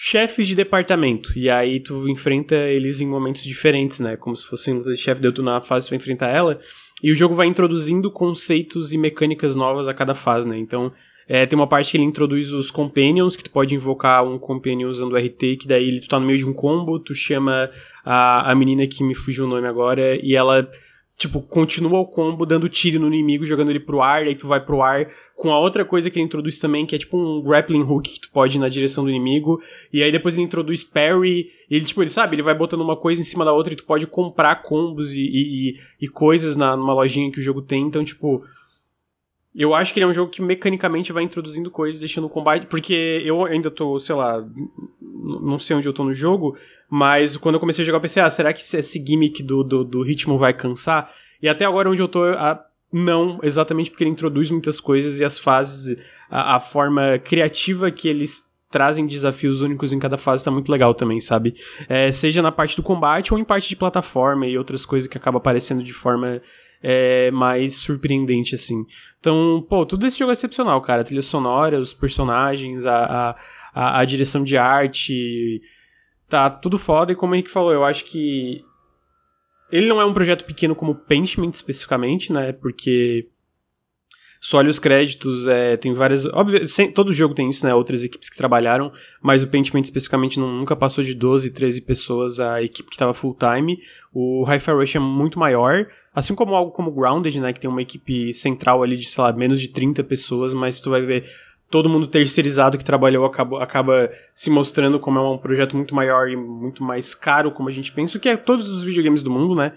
chefes de departamento. E aí tu enfrenta eles em momentos diferentes, né? Como se fosse um chefe deu tu na fase, tu vai enfrentar ela. E o jogo vai introduzindo conceitos e mecânicas novas a cada fase, né? Então, é, tem uma parte que ele introduz os companions, que tu pode invocar um companion usando o RT, que daí tu tá no meio de um combo, tu chama a, a menina que me fugiu o nome agora, e ela tipo, continua o combo dando tiro no inimigo, jogando ele pro ar, aí tu vai pro ar com a outra coisa que ele introduz também, que é tipo um grappling hook que tu pode ir na direção do inimigo, e aí depois ele introduz parry, e ele, tipo, ele sabe, ele vai botando uma coisa em cima da outra e tu pode comprar combos e, e, e coisas na, numa lojinha que o jogo tem, então, tipo, eu acho que ele é um jogo que mecanicamente vai introduzindo coisas, deixando o combate. Porque eu ainda tô, sei lá, não sei onde eu tô no jogo, mas quando eu comecei a jogar, eu pensei, ah, será que esse gimmick do, do, do ritmo vai cansar? E até agora onde eu tô, a, não, exatamente porque ele introduz muitas coisas e as fases, a, a forma criativa que eles trazem desafios únicos em cada fase tá muito legal também, sabe? É, seja na parte do combate ou em parte de plataforma e outras coisas que acaba aparecendo de forma é, mais surpreendente, assim. Então, pô, tudo esse jogo é excepcional, cara. A trilha sonora, os personagens, a, a, a, direção de arte. Tá tudo foda, e como o Henrique falou, eu acho que. Ele não é um projeto pequeno como Pentiment especificamente, né? Porque só olha os créditos, é, tem várias. Óbvio, sem, todo jogo tem isso, né? Outras equipes que trabalharam, mas o Pentiment especificamente não, nunca passou de 12, 13 pessoas a equipe que estava full time. O Hi-Fi Rush é muito maior, assim como algo como Grounded, né? Que tem uma equipe central ali de, sei lá, menos de 30 pessoas, mas tu vai ver todo mundo terceirizado que trabalhou acaba, acaba se mostrando como é um projeto muito maior e muito mais caro, como a gente pensa, o que é todos os videogames do mundo, né?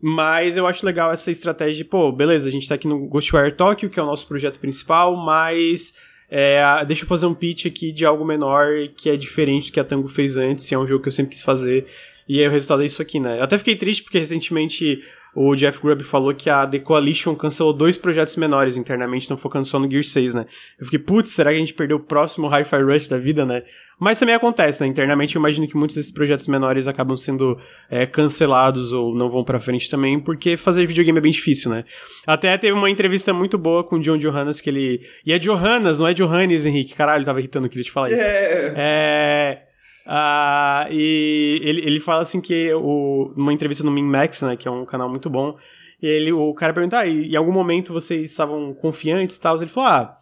Mas eu acho legal essa estratégia de, pô, beleza, a gente tá aqui no Ghostwire Tokyo, que é o nosso projeto principal, mas é, deixa eu fazer um pitch aqui de algo menor que é diferente do que a Tango fez antes, e é um jogo que eu sempre quis fazer. E aí o resultado é isso aqui, né? Eu até fiquei triste porque recentemente o Jeff Grubb falou que a The Coalition cancelou dois projetos menores internamente, estão focando só no Gear 6, né? Eu fiquei, putz, será que a gente perdeu o próximo Hi-Fi Rush da vida, né? Mas também acontece, né? Internamente eu imagino que muitos desses projetos menores acabam sendo é, cancelados ou não vão pra frente também, porque fazer videogame é bem difícil, né? Até teve uma entrevista muito boa com o John Johannes que ele. E é Johannes, não é Johannes, Henrique. Caralho, tava irritando, queria te falar isso. É. É. Uh, e ele, ele fala assim que o, numa entrevista no MinMax, né, que é um canal muito bom, ele, o cara pergunta, ah, em algum momento vocês estavam confiantes e tal? Ele falou, ah,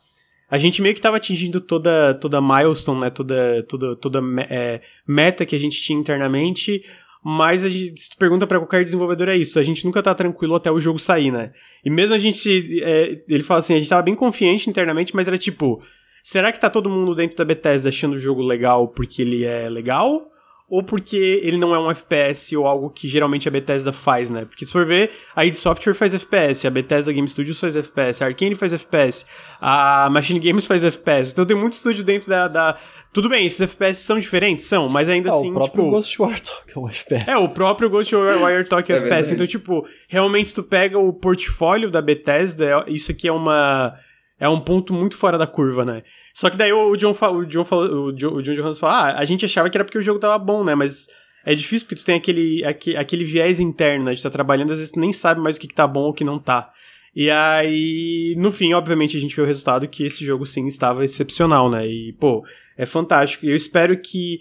a gente meio que estava atingindo toda, toda milestone, né, toda, toda, toda é, meta que a gente tinha internamente, mas a gente, se tu pergunta para qualquer desenvolvedor é isso, a gente nunca tá tranquilo até o jogo sair, né? E mesmo a gente, é, ele fala assim, a gente tava bem confiante internamente, mas era tipo, Será que tá todo mundo dentro da Bethesda achando o jogo legal porque ele é legal? Ou porque ele não é um FPS ou algo que geralmente a Bethesda faz, né? Porque se for ver, a id Software faz FPS, a Bethesda Game Studios faz FPS, a Arkane faz FPS, a Machine Games faz FPS. Então tem muito estúdio dentro da, da... Tudo bem, esses FPS são diferentes, são, mas ainda ah, assim, o próprio tipo... Ghostwire Tokyo é um FPS. É, o próprio Ghostwire Tokyo é, É FPS. verdade. Então, tipo, realmente tu pega o portfólio da Bethesda, é- isso aqui é uma... É um ponto muito fora da curva, né? Só que daí o John, o John, falou, o John, o John ah, a gente achava que era porque o jogo tava bom, né? Mas é difícil porque tu tem aquele, aque- aquele viés interno, né? De estar trabalhando, às vezes tu nem sabe mais o que, que tá bom ou o que não tá. E aí, no fim, obviamente, a gente vê o resultado que esse jogo sim estava excepcional, né? E, pô, é fantástico. E eu espero que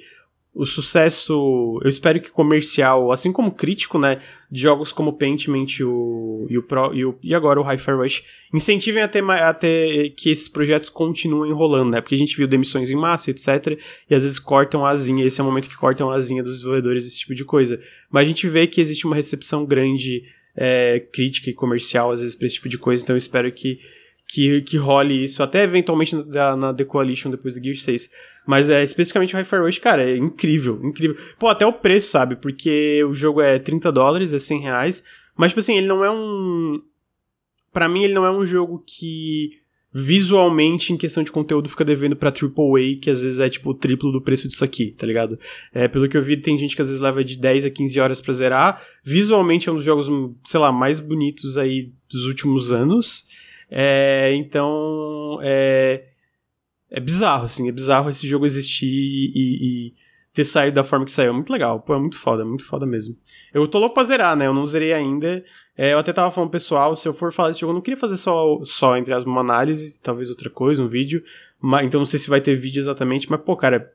o sucesso, eu espero que comercial, assim como crítico, né, de jogos como Pentiment e o, e, o Pro, e, o, e agora o Hi-Fi Rush, incentivem a ter, ma- a ter que esses projetos continuem rolando, né, porque a gente viu demissões em massa, etc, e às vezes cortam a asinha, esse é o momento que cortam a asinha dos desenvolvedores, esse tipo de coisa. Mas a gente vê que existe uma recepção grande, é, crítica e comercial, às vezes, pra esse tipo de coisa, então eu espero que que, que role isso, até eventualmente na, na The Coalition depois do Gear 6. Mas é, especificamente o Hi-Fi cara, é incrível, incrível. Pô, até o preço, sabe? Porque o jogo é 30 dólares, é 100 reais. Mas, tipo assim, ele não é um. Pra mim, ele não é um jogo que visualmente, em questão de conteúdo, fica devendo pra AAA, que às vezes é tipo o triplo do preço disso aqui, tá ligado? É, pelo que eu vi, tem gente que às vezes leva de 10 a 15 horas pra zerar. Visualmente é um dos jogos, sei lá, mais bonitos aí dos últimos anos. É, então, é, é bizarro, assim, é bizarro esse jogo existir e, e ter saído da forma que saiu. Muito legal, pô, é muito foda, muito foda mesmo. Eu tô louco pra zerar, né? Eu não zerei ainda. É, eu até tava falando, pessoal, se eu for falar desse jogo, eu não queria fazer só, só entre as uma análise, talvez outra coisa, um vídeo. Mas, então não sei se vai ter vídeo exatamente, mas, pô, cara,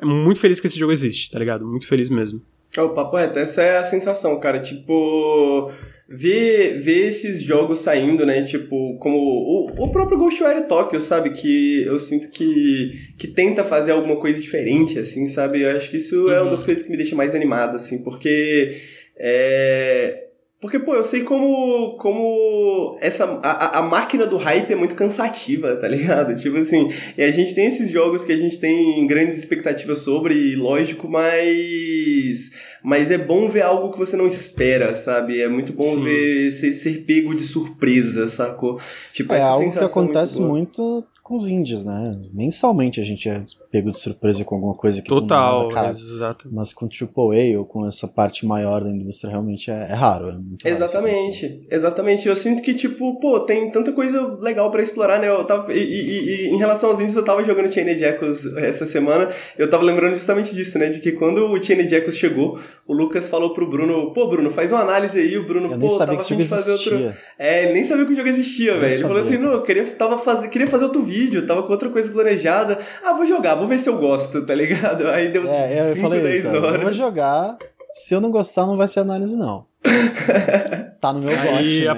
é muito feliz que esse jogo existe, tá ligado? Muito feliz mesmo. É, o papo reto, essa é a sensação, cara. Tipo, ver, ver esses jogos saindo, né? Tipo, como o, o próprio Ghostwire Tokyo, sabe? Que eu sinto que, que tenta fazer alguma coisa diferente, assim, sabe? Eu acho que isso uhum. é uma uhum. das coisas que me deixa mais animado, assim, porque. É, porque, pô, eu sei como, como essa, a, a máquina do hype é muito cansativa, tá ligado? Tipo assim, e a gente tem esses jogos que a gente tem grandes expectativas sobre, lógico, mas, mas é bom ver algo que você não espera, sabe? É muito bom Sim. ver ser, ser pego de surpresa, sacou? Tipo, é algo que acontece muito, muito com os indies, né? Mensalmente a gente é pego de surpresa com alguma coisa que Total, nada, cara, exato. Mas com AAA ou com essa parte maior da indústria realmente é, é raro. É exatamente, raro exatamente. Eu sinto que, tipo, pô, tem tanta coisa legal para explorar, né? Eu tava, e, e, e, em relação aos indies, eu tava jogando Chained Echoes essa semana, eu tava lembrando justamente disso, né? De que quando o Chained Echoes chegou, o Lucas falou pro Bruno, pô, Bruno, faz uma análise aí, o Bruno, eu pô, tava afim de fazer existia. outro... É, ele nem sabia que o jogo existia, velho. Ele falou assim, não, eu queria, tava faz... queria fazer outro vídeo, tava com outra coisa planejada. Ah, vou jogar, vou ver se eu gosto, tá ligado? Aí deu 5, 10 horas. Eu vou jogar, se eu não gostar, não vai ser análise, não. tá no meu gote. Né,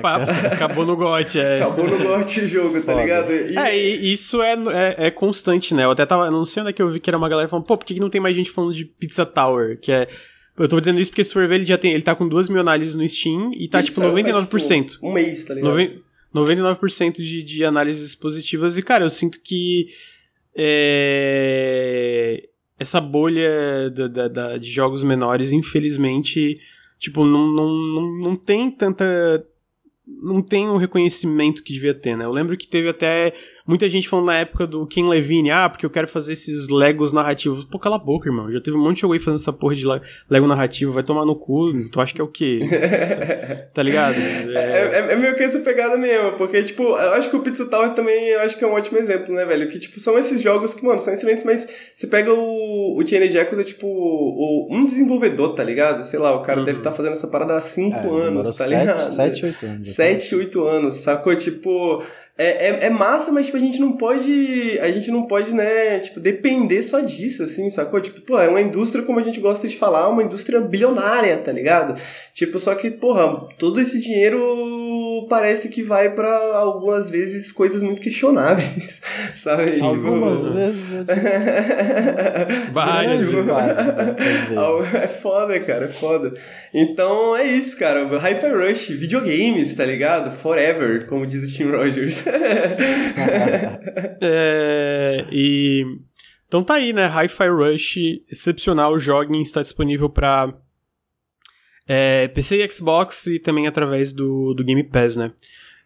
acabou no gote, é. Acabou no gote o jogo, tá Foda. ligado? E... É, e isso é, é, é, constante, né? Eu até tava. Não sei onde é que eu vi que era uma galera falando, pô, por que, que não tem mais gente falando de Pizza Tower? Que é. Eu tô dizendo isso porque se for ver, ele já tem. Ele tá com 2 mil análises no Steam e tá isso, tipo 99%. Faz, tipo, um mês, tá ligado? 99% de, de análises positivas. E, cara, eu sinto que. É, essa bolha da, da, da, de jogos menores, infelizmente, tipo, não, não, não, não tem tanta. Não tem o reconhecimento que devia ter, né? Eu lembro que teve até Muita gente falando na época do Ken Levine, ah, porque eu quero fazer esses Legos narrativos. Pô, cala a boca, irmão. Já teve um monte de jogo aí fazendo essa porra de Lego narrativo. Vai tomar no cu. Tu acha que é o quê? tá ligado? É... É, é... meio que essa pegada mesmo. Porque, tipo, eu acho que o Pizza Tower também eu acho que é um ótimo exemplo, né, velho? Que, tipo, são esses jogos que, mano, são excelentes, mas você pega o, o Teenage Echoes, é tipo o, um desenvolvedor, tá ligado? Sei lá, o cara uhum. deve estar tá fazendo essa parada há 5 é, anos, tá ligado? 7, 8 anos. 7, 8 anos, sacou? Tipo é, é, é, massa, mas tipo, a gente não pode. A gente não pode, né, tipo, depender só disso, assim, sacou? Tipo, pô, é uma indústria, como a gente gosta de falar, uma indústria bilionária, tá ligado? Tipo, só que, porra, todo esse dinheiro parece que vai para algumas vezes coisas muito questionáveis, sabe? Sim, tipo... Algumas vezes. Várias. Tipo, vezes. É foda, cara, é foda. Então é isso, cara. Hi-Fi Rush, videogames, tá ligado? Forever, como diz o Tim Rogers. é, e. Então tá aí, né? Hi-Fi Rush, excepcional. Joguem, está disponível para é, PC e Xbox e também através do, do Game Pass, né?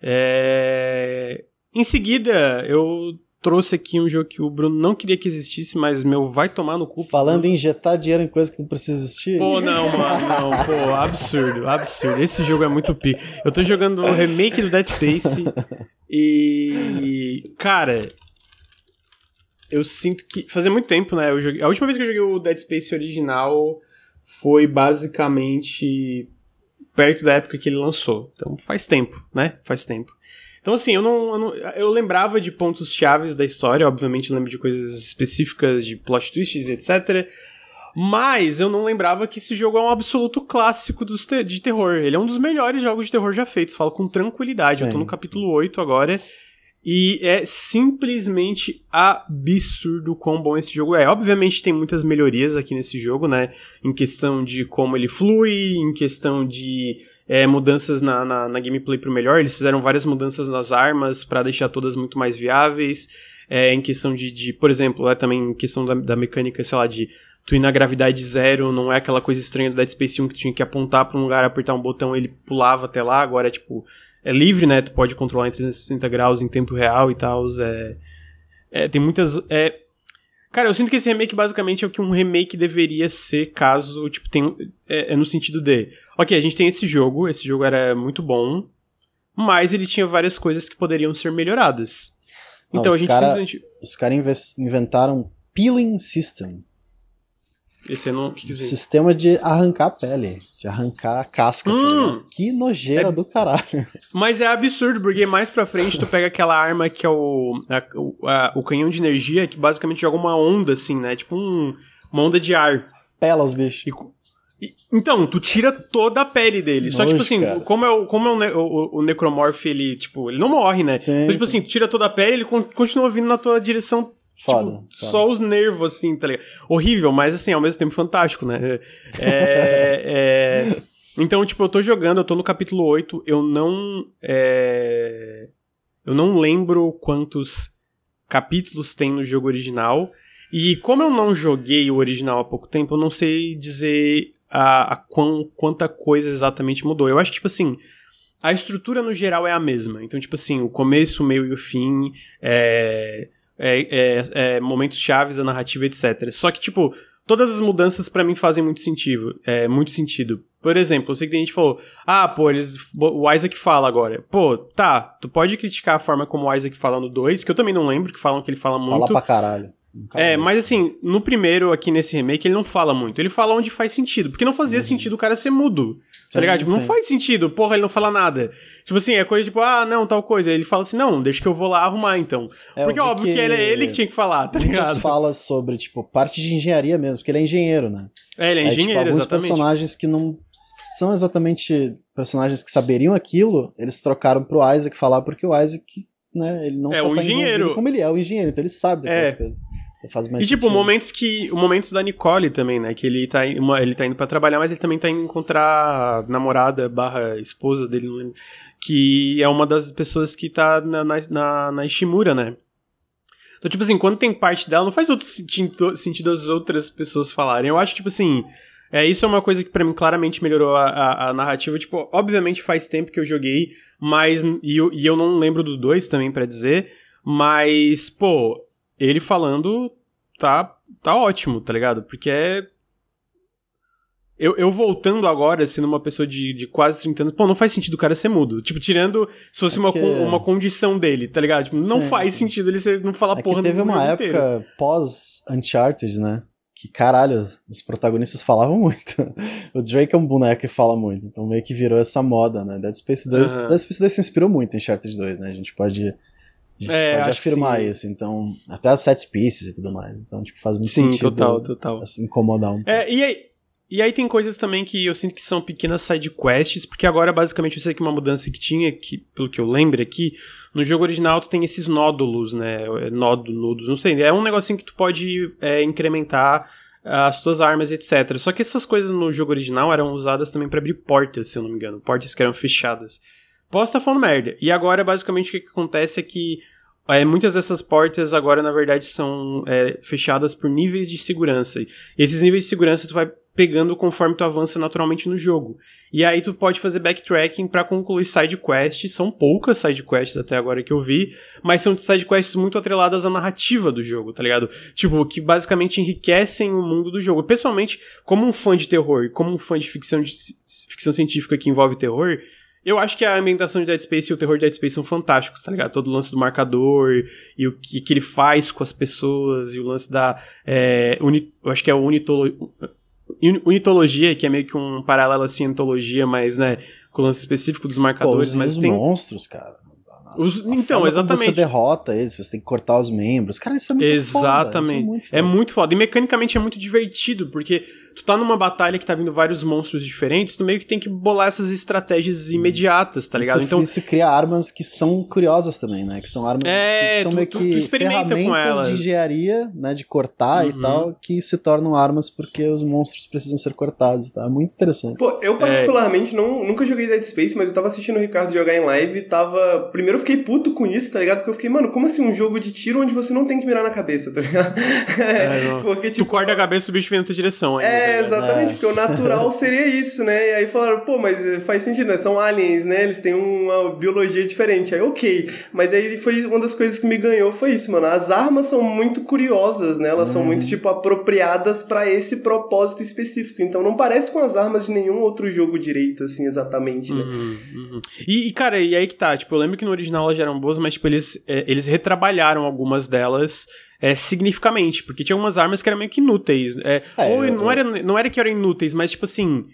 É... Em seguida, eu trouxe aqui um jogo que o Bruno não queria que existisse, mas meu vai tomar no cu. Falando em injetar dinheiro em coisa que não precisa existir. Pô, não, mano, não, pô, absurdo, absurdo. Esse jogo é muito pi. Eu tô jogando o remake do Dead Space e. Cara. Eu sinto que. Fazia muito tempo, né? Eu joguei... A última vez que eu joguei o Dead Space original foi basicamente perto da época que ele lançou. Então faz tempo, né? Faz tempo. Então, assim, eu não, eu, não, eu lembrava de pontos chaves da história, obviamente eu lembro de coisas específicas, de plot twists, etc. Mas eu não lembrava que esse jogo é um absoluto clássico dos te de terror. Ele é um dos melhores jogos de terror já feitos, falo com tranquilidade. Sim, eu tô no capítulo sim. 8 agora. E é simplesmente absurdo quão bom esse jogo é. Obviamente tem muitas melhorias aqui nesse jogo, né? Em questão de como ele flui, em questão de é, mudanças na, na, na, gameplay pro melhor. Eles fizeram várias mudanças nas armas para deixar todas muito mais viáveis. É, em questão de, de, por exemplo, é também em questão da, da mecânica, sei lá, de tu ir na gravidade zero, não é aquela coisa estranha do Dead Space 1 que tu tinha que apontar para um lugar, apertar um botão ele pulava até lá. Agora é tipo, é livre, né? Tu pode controlar em 360 graus em tempo real e tal. É, é, tem muitas. É, Cara, eu sinto que esse remake basicamente é o que um remake deveria ser caso, tipo, tem, é, é, no sentido de, ok, a gente tem esse jogo, esse jogo era muito bom, mas ele tinha várias coisas que poderiam ser melhoradas. Não, então a gente cara, simplesmente... Os caras inventaram Peeling System. Esse não quis dizer. Sistema de arrancar a pele, de arrancar a casca. Tá hum, que nojeira é... do caralho. Mas é absurdo, porque mais pra frente tu pega aquela arma que é o, a, a, o canhão de energia, que basicamente joga uma onda, assim, né? Tipo um, uma onda de ar. Pela os bichos. E, então, tu tira toda a pele dele. Nojo, Só que, tipo assim, cara. como é, o, como é o, o, o Necromorph, ele, tipo, ele não morre, né? Sim, então, tipo sim. assim, tu tira toda a pele, ele continua vindo na tua direção Foda, tipo, foda. só os nervos, assim, tá ligado? Horrível, mas assim, ao mesmo tempo fantástico, né? É, é, então, tipo, eu tô jogando, eu tô no capítulo 8, eu não. É, eu não lembro quantos capítulos tem no jogo original. E como eu não joguei o original há pouco tempo, eu não sei dizer a, a quão, quanta coisa exatamente mudou. Eu acho que, tipo assim, a estrutura no geral é a mesma. Então, tipo assim, o começo, o meio e o fim, é, é, é, é momentos chaves da narrativa, etc. Só que, tipo, todas as mudanças para mim fazem muito sentido. É, muito sentido. Por exemplo, eu sei que tem gente que falou, ah, pô, eles, o Isaac fala agora. Pô, tá, tu pode criticar a forma como o Isaac fala no 2, que eu também não lembro, que falam que ele fala muito. Fala pra caralho. É, mas assim, no primeiro aqui nesse remake ele não fala muito. Ele fala onde faz sentido. Porque não fazia uhum. sentido o cara ser mudo. Tá ligado? Tipo, não faz sentido. Porra, ele não fala nada. Tipo assim, é coisa tipo, ah, não, tal coisa. Ele fala assim, não, deixa que eu vou lá arrumar então. É, porque óbvio que, que ele é ele que tinha que falar, tá ligado? Muitas falas sobre, tipo, parte de engenharia mesmo, porque ele é engenheiro, né? É, ele é engenheiro, Aí, tipo, alguns exatamente. personagens que não são exatamente personagens que saberiam aquilo, eles trocaram pro Isaac falar porque o Isaac, né, ele não é só tá engenheiro. como ele é, o engenheiro, então ele sabe daquelas é. coisas. Faz mais e tipo, sentido. momentos que. Momentos da Nicole também, né? Que ele tá, ele tá indo pra trabalhar, mas ele também tá indo encontrar namorada barra esposa dele, não lembro. Que é uma das pessoas que tá na, na, na Ishimura, né? Então, tipo assim, quando tem parte dela, não faz outro sentido, sentido as outras pessoas falarem. Eu acho, tipo assim. É, isso é uma coisa que para mim claramente melhorou a, a, a, narrativa. Tipo, obviamente faz tempo que eu joguei, mas. E eu, e eu não lembro do 2 também para dizer. Mas, pô, ele falando tá, tá ótimo, tá ligado? Porque é. Eu, eu voltando agora, sendo uma pessoa de, de quase 30 anos, pô, não faz sentido o cara ser mudo. Tipo, tirando se fosse é uma, uma condição dele, tá ligado? Tipo, não Sim. faz sentido ele ser, não falar é porra teve uma época pós-Uncharted, né? Que caralho, os protagonistas falavam muito. o Drake é um boneco que fala muito, então meio que virou essa moda, né? Dead Space 2, uhum. Dead Space 2 se inspirou muito em Uncharted 2, né? A gente pode é, pode afirmar isso. Então, até as set pieces e tudo mais. Então, tipo, faz muito sim, sentido. total, total. Assim, incomodar um é, e aí, e aí tem coisas também que eu sinto que são pequenas side quests, porque agora basicamente eu sei que uma mudança que tinha, que, pelo que eu lembro aqui, no jogo original tu tem esses nódulos, né? É, nódo, nudos, não sei. É um negocinho que tu pode é, incrementar as tuas armas, etc. Só que essas coisas no jogo original eram usadas também para abrir portas, se eu não me engano. Portas que eram fechadas. Posso estar falando merda. E agora, basicamente, o que, que acontece é que é, muitas dessas portas agora, na verdade, são é, fechadas por níveis de segurança. E esses níveis de segurança tu vai pegando conforme tu avança naturalmente no jogo. E aí tu pode fazer backtracking para concluir side quests, são poucas side quests até agora que eu vi, mas são side quests muito atreladas à narrativa do jogo, tá ligado? Tipo, que basicamente enriquecem o mundo do jogo. Pessoalmente, como um fã de terror e como um fã de ficção, de ficção científica que envolve terror, eu acho que a ambientação de Dead Space e o terror de Dead Space são fantásticos, tá ligado? Todo o lance do marcador e o que, que ele faz com as pessoas e o lance da. É, uni, eu acho que é o unitolo, unitologia, que é meio que um paralelo à cientologia, mas, né, com o lance específico dos marcadores. Pô, mas os tem... monstros, cara. Os, então, exatamente. Você derrota eles, você tem que cortar os membros. Cara, isso é muito Exatamente. Foda, é, foda. é muito foda. E mecanicamente é muito divertido, porque tu tá numa batalha que tá vindo vários monstros diferentes, tu meio que tem que bolar essas estratégias imediatas, tá ligado? Isso, então isso cria armas que são curiosas também, né? Que são armas é, que são tu, meio que tu, tu ferramentas de engenharia, né? De cortar uhum. e tal, que se tornam armas porque os monstros precisam ser cortados, tá? Muito interessante. Pô, eu particularmente é... não, nunca joguei Dead Space, mas eu tava assistindo o Ricardo jogar em live e tava. Primeiro eu fiquei puto com isso, tá ligado? Porque eu fiquei, mano, como assim um jogo de tiro onde você não tem que mirar na cabeça, tá ligado? É, porque, tipo, tu corta a cabeça e o bicho vem na tua direção. Aí, é, É, exatamente, é. porque o natural seria isso, né? E aí falaram, pô, mas faz sentido, né? São aliens, né? Eles têm uma biologia diferente. Aí, ok. Mas aí foi uma das coisas que me ganhou, foi isso, mano. As armas são muito curiosas, né? Elas são muito, uhum. tipo, apropriadas para esse propósito específico. Então não parece com as armas de nenhum outro jogo direito, assim, exatamente, né? Uhum, uhum. E, e, cara, e aí que tá, tipo, eu lembro que no original elas já eram boas, mas, tipo, eles, é, eles retrabalharam algumas delas é, significativamente, porque tinha algumas armas que eram meio que inúteis. É, é, ou não, era, não era que eram inúteis, mas tipo assim.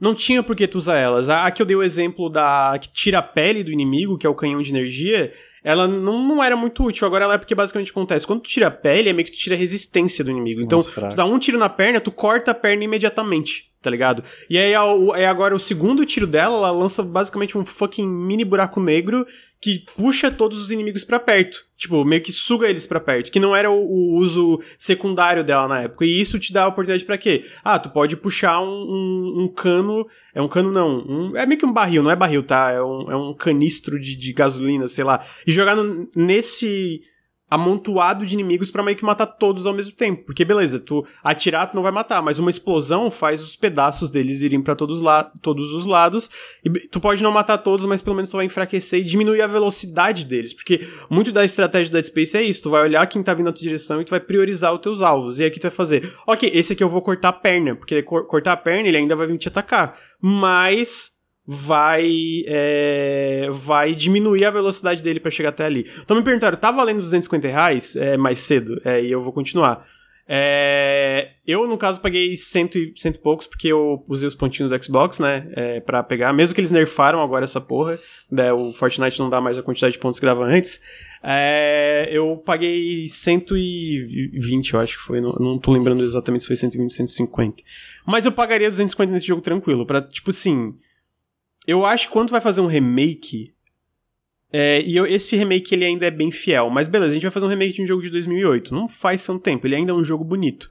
Não tinha por que tu usar elas. A, a que eu dei o exemplo da. que tira a pele do inimigo, que é o canhão de energia, ela não, não era muito útil. Agora ela é porque basicamente acontece. Quando tu tira a pele, é meio que tu tira a resistência do inimigo. Então, tu dá um tiro na perna, tu corta a perna imediatamente tá ligado? E aí, aí agora o segundo tiro dela, ela lança basicamente um fucking mini buraco negro que puxa todos os inimigos para perto. Tipo, meio que suga eles para perto. Que não era o, o, uso secundário dela na época. E isso te dá a oportunidade para quê? Ah, tu pode puxar um, um, um, cano. É um cano, não. Um, é meio que um barril, não é barril, tá? É um, é um canistro de, de gasolina, sei lá. E jogar no, nesse amontoado de inimigos para meio que matar todos ao mesmo tempo. Porque beleza, tu atirar tu não vai matar, mas uma explosão faz os pedaços deles irem para todos, la todos os lados. E tu pode não matar todos, mas pelo menos tu vai enfraquecer e diminuir a velocidade deles. Porque muito da estratégia do Dead Space é isso, tu vai olhar quem tá vindo na tua direção e tu vai priorizar os teus alvos. E aqui tu vai fazer, ok, esse aqui eu vou cortar a perna, porque cortar a perna ele ainda vai vir te atacar. Mas vai é, vai diminuir a velocidade dele para chegar até ali. Então me perguntaram, tá valendo 250 reais é, mais cedo? É, e eu vou continuar. É, eu, no caso, paguei cento e, cento e poucos, porque eu usei os pontinhos do Xbox, né, é, pra pegar. Mesmo que eles nerfaram agora essa porra, né, o Fortnite não dá mais a quantidade de pontos que dava antes. É, eu paguei 120, eu acho que foi. Não, não tô lembrando exatamente se foi 120, 150. Mas eu pagaria 250 nesse jogo tranquilo, pra, tipo assim eu acho que quando vai fazer um remake. É, e eu, esse remake ele ainda é bem fiel. Mas beleza, a gente vai fazer um remake de um jogo de 2008. Não faz tanto tempo, ele ainda é um jogo bonito.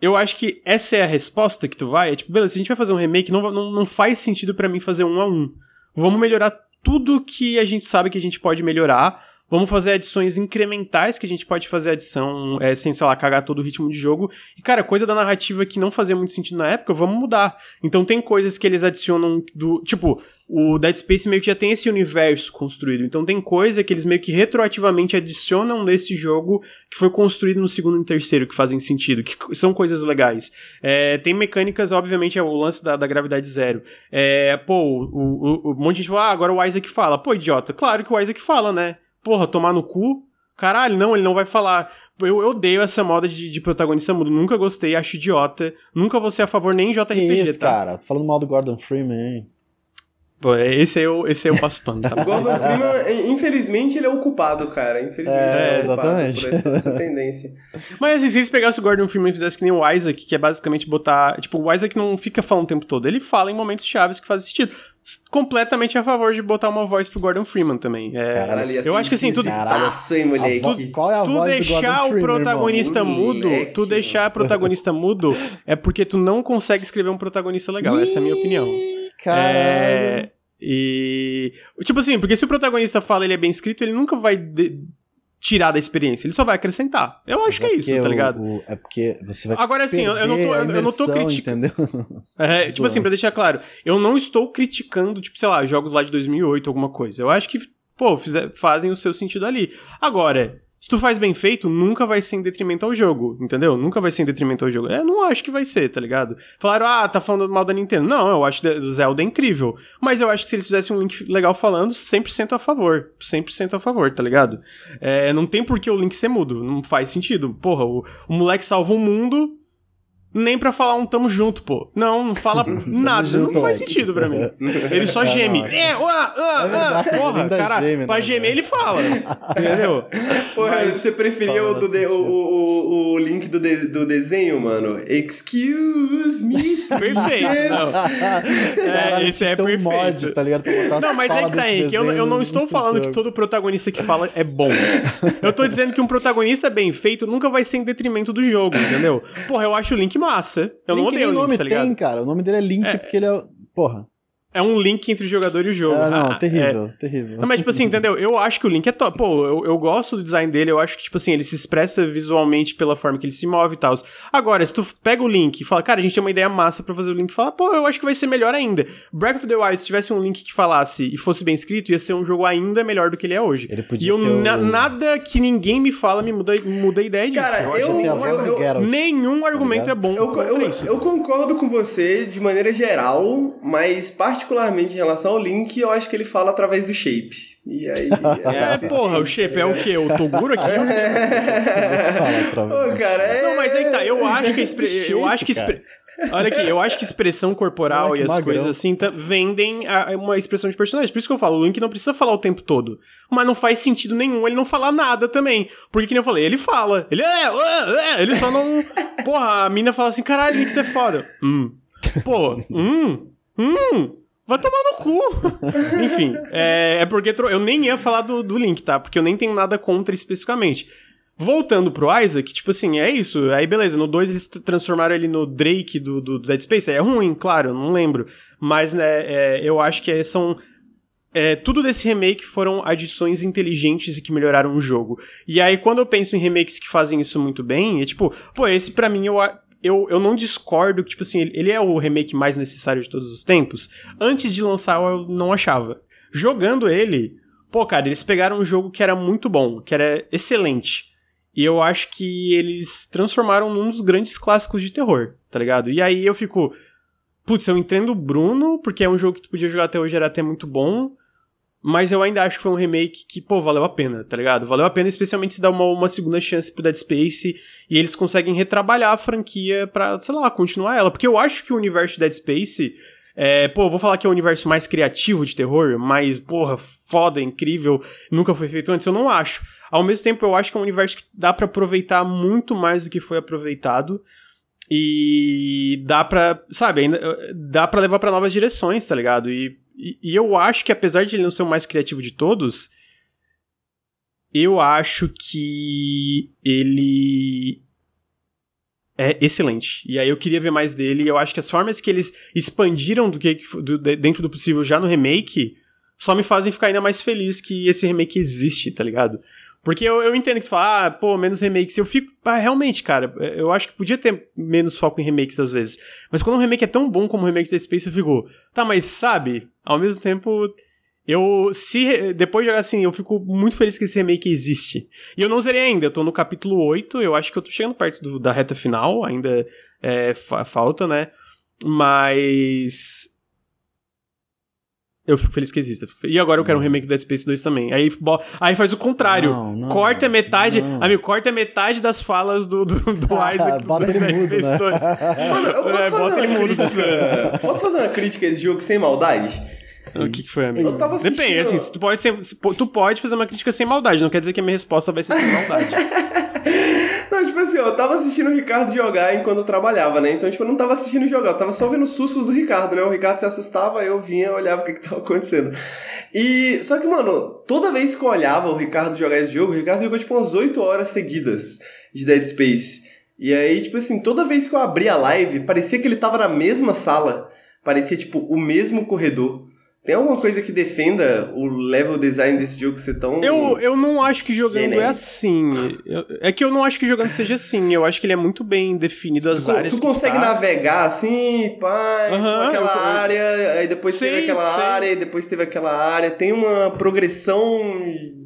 Eu acho que essa é a resposta que tu vai. É tipo, beleza, se a gente vai fazer um remake, não, não, não faz sentido para mim fazer um a um. Vamos melhorar tudo que a gente sabe que a gente pode melhorar Vamos fazer adições incrementais que a gente pode fazer adição é, sem, sei lá, cagar todo o ritmo de jogo. E, cara, coisa da narrativa que não fazia muito sentido na época, vamos mudar. Então tem coisas que eles adicionam do. Tipo, o Dead Space meio que já tem esse universo construído. Então tem coisa que eles meio que retroativamente adicionam nesse jogo que foi construído no segundo e terceiro, que fazem sentido, que são coisas legais. É, tem mecânicas, obviamente, é o lance da, da gravidade zero. É, pô, o, o, o, um monte de gente fala, ah, agora o Isaac fala. Pô, idiota, claro que o Isaac fala, né? Porra, tomar no cu. Caralho, não, ele não vai falar. Eu, eu odeio essa moda de, de, protagonista mudo. Nunca gostei, acho idiota. Nunca vou ser a favor nem em JRPG, que isso, tá? cara? Tô falando mal do Gordon Freeman, hein? Pô, é, esse aí eu, esse aí eu passo pano, tá? Gordon Freeman, infelizmente, ele é o culpado, cara. Infelizmente, é, é exatamente. por essa, tendência. Mas assim, se eles pegassem o Gordon Freeman e fizessem que nem o Isaac, que é basicamente botar... Tipo, o Isaac não fica falando o tempo todo. Ele fala em momentos chaves que fazem sentido completamente a favor de botar uma voz pro Gordon Freeman também. É, Caralho, assim, eu acho que assim, tudo. Caraço, hein, moleque? qual é a tu voz deixar o protagonista irmão? mudo, moleque, tu deixar o protagonista mudo é porque tu não consegue escrever um protagonista legal. Essa é a minha opinião. Caralho. É, e. Tipo assim, porque se o protagonista fala ele é bem escrito, ele nunca vai. De tirar da experiência, ele só vai acrescentar. Eu acho que é, é isso, tá ligado? O, é porque você vai Agora assim, eu, eu, não tô, eu não tô criticando. É, tipo assim, pra deixar claro, eu não estou criticando, tipo, sei lá, jogos lá de 2008, alguma coisa. Eu acho que, pô, fizer, fazem o seu sentido ali. Agora, se tu faz bem feito, nunca vai ser em detrimento ao jogo, entendeu? Nunca vai ser em detrimento ao jogo. Eu não acho que vai ser, tá ligado? Falaram, ah, tá falando mal da Nintendo. Não, eu acho Zelda é incrível. Mas eu acho que se eles fizessem um link legal falando, 100% a favor. 100% a favor, tá ligado? É, não tem por que o link ser mudo. Não faz sentido. Porra, o, o moleque salva o mundo nem pra falar um tamo junto, pô. Não, não fala nada. junto, não faz sentido pra mim. Ele só geme. É, uá, uá, uá. Porra, cara, geme, pra né, gemer ele fala. Entendeu? Porra, Mas, você preferia o, do de, o, o, o, link do, de, do desenho, mano? Excuse me. Perfeito. é, esse é perfeito. Mod, tá ligado? Não, mas é que tá aí, que eu, eu não estou falando que todo protagonista que fala é bom. Eu tô dizendo que um protagonista bem feito nunca vai ser em detrimento do jogo, entendeu? Porra, eu acho o Link massa. Eu Link não odeio o Link, nome tá ligado? tem, cara. O nome dele é Link é. porque ele é. Porra. É um link entre o jogador e o jogo. Ah, não, Ah, terrível, é. terrível. Não, mas, tipo assim, entendeu? Eu acho que o Link é top. Pô, eu, eu gosto do design dele, eu acho que, tipo assim, ele se expressa visualmente pela forma que ele se move e tal. Agora, se tu pega o Link e fala, cara, a gente tem uma ideia massa pra fazer o Link e fala, pô, eu acho que vai ser melhor ainda. Breath of the Wild, se tivesse um Link que falasse e fosse bem escrito, ia ser um jogo ainda melhor do que ele é hoje. Ele E podia eu, ter o- na- nada que ninguém me fala me muda, muda a ideia disso. Cara, eu- eu- eu-. Nenhum argumento ligado? é bom Eu, eu, isso. eu concordo com você de maneira geral, mas particularmente em relação ao Link, eu acho que ele fala através do shape. E aí. É, porra, o shape é o quê? O Toguro aqui? Fala através Ô, do cara, é... Não, mas aí tá. Eu acho que a expre... Que eu acho que shape, expre... Olha aqui, eu acho que expressão corporal e as magrão. coisas assim tá- vendem a- uma expressão de personagem. Por isso que eu falo, o Link não precisa falar o tempo todo. Mas não faz sentido nenhum ele não falar nada também. Porque, que nem eu falei, ele fala. Ele é, é, é, ele só não. Porra, a mina fala assim: caralho, Link, tu é foda. Hum. Pô, hum, hum. Vai tomar no cu. Enfim, é, é porque eu nem ia falar do, do Link, tá? Porque eu nem tenho nada contra especificamente. Voltando pro Isaac, tipo assim, é isso. Aí beleza, no 2 eles transformaram ele no Drake do, do Dead Space. É ruim, claro, não lembro. Mas, né, é, eu acho que é- são. é, tudo desse remake foram adições inteligentes e que melhoraram o jogo. E aí, quando eu penso em remakes que fazem isso muito bem, é tipo, pô, esse pra mim eu, eu, eu não discordo que, tipo assim, ele, ele é o remake mais necessário de todos os tempos. Antes de lançar, eu não achava. Jogando ele, pô, cara, eles pegaram um jogo que era muito bom, que era excelente. E eu acho que eles transformaram num dos grandes clássicos de terror, tá ligado? E aí eu fico. Putz, eu entendo o Bruno, porque é um jogo que tu podia jogar até hoje, era até muito bom. Mas eu ainda acho que foi um remake que, pô, valeu a pena, tá ligado? Valeu a pena, especialmente se dar uma, uma segunda chance pro Dead Space e eles conseguem retrabalhar a franquia pra, sei lá, continuar ela. Porque eu acho que o universo de Dead Space. É, pô, vou falar que é o universo mais criativo de terror, mais, porra, foda, incrível, nunca foi feito antes, eu não acho. Ao mesmo tempo, eu acho que é um universo que dá pra aproveitar muito mais do que foi aproveitado. E dá pra, sabe, ainda dá pra levar pra novas direções, tá ligado? E, e, e eu acho que apesar de ele não ser o mais criativo de todos, eu acho que ele é excelente. E aí eu queria ver mais dele. Eu acho que as formas que eles expandiram do que do- de- dentro do possível já no remake só me fazem ficar ainda mais feliz que esse remake existe, tá ligado? Porque eu, eu entendo que tu fala, ah, pô, menos remakes. Eu fico, ah, realmente, cara, eu acho que podia ter menos foco em remakes às vezes. Mas quando um remake é tão bom como o remake da Space, eu fico, tá, mas sabe, ao mesmo tempo, eu, se, depois de jogar assim, eu fico muito feliz que esse remake existe. E eu não zerei ainda, eu tô no capítulo 8, eu acho que eu tô chegando perto do- da reta final, ainda é, fa- falta, né? Mas. Eu fico feliz que exista. E agora eu quero um remake do Dead Space 2 também. Aí, bo- aí faz o contrário. Não, não, corta metade. não. Amigo, corta metade das falas do, do, do Isaac do Bota ele Dead mudo, Space né? 2. Mano, eu posso É, fazer bota uma crítica. Posso fazer uma crítica a esse jogo sem maldade? O que, que foi, amigo? Eu tava assistindo- Depende, assim, tu pode, ser, tu pode fazer uma crítica sem maldade, não quer dizer que a minha resposta vai ser sem maldade. Tipo assim, eu tava assistindo o Ricardo jogar enquanto eu trabalhava, né? Então, tipo, eu não tava assistindo jogar, eu tava só vendo os sustos do Ricardo, né? O Ricardo se assustava, eu vinha, olhava o que que tava acontecendo. E, só que, mano, toda vez que eu olhava o Ricardo jogar esse jogo, o Ricardo jogou, tipo, umas 8 horas seguidas de Dead Space. E aí, tipo assim, toda vez que eu abria a live, parecia que ele tava na mesma sala. Parecia, tipo, o mesmo corredor. Tem alguma coisa que defenda o level design desse jogo ser tão... Eu, eu não acho que jogando Genérico. é assim. Eu- é que eu não acho que jogando seja assim. Eu acho que ele é muito bem definido as Tu, áreas. tu que consegue tá. navegar assim, pá, Aham, aquela eu- eu- área, aí depois Sei, teve aquela sei. área, e depois teve aquela área. Tem uma progressão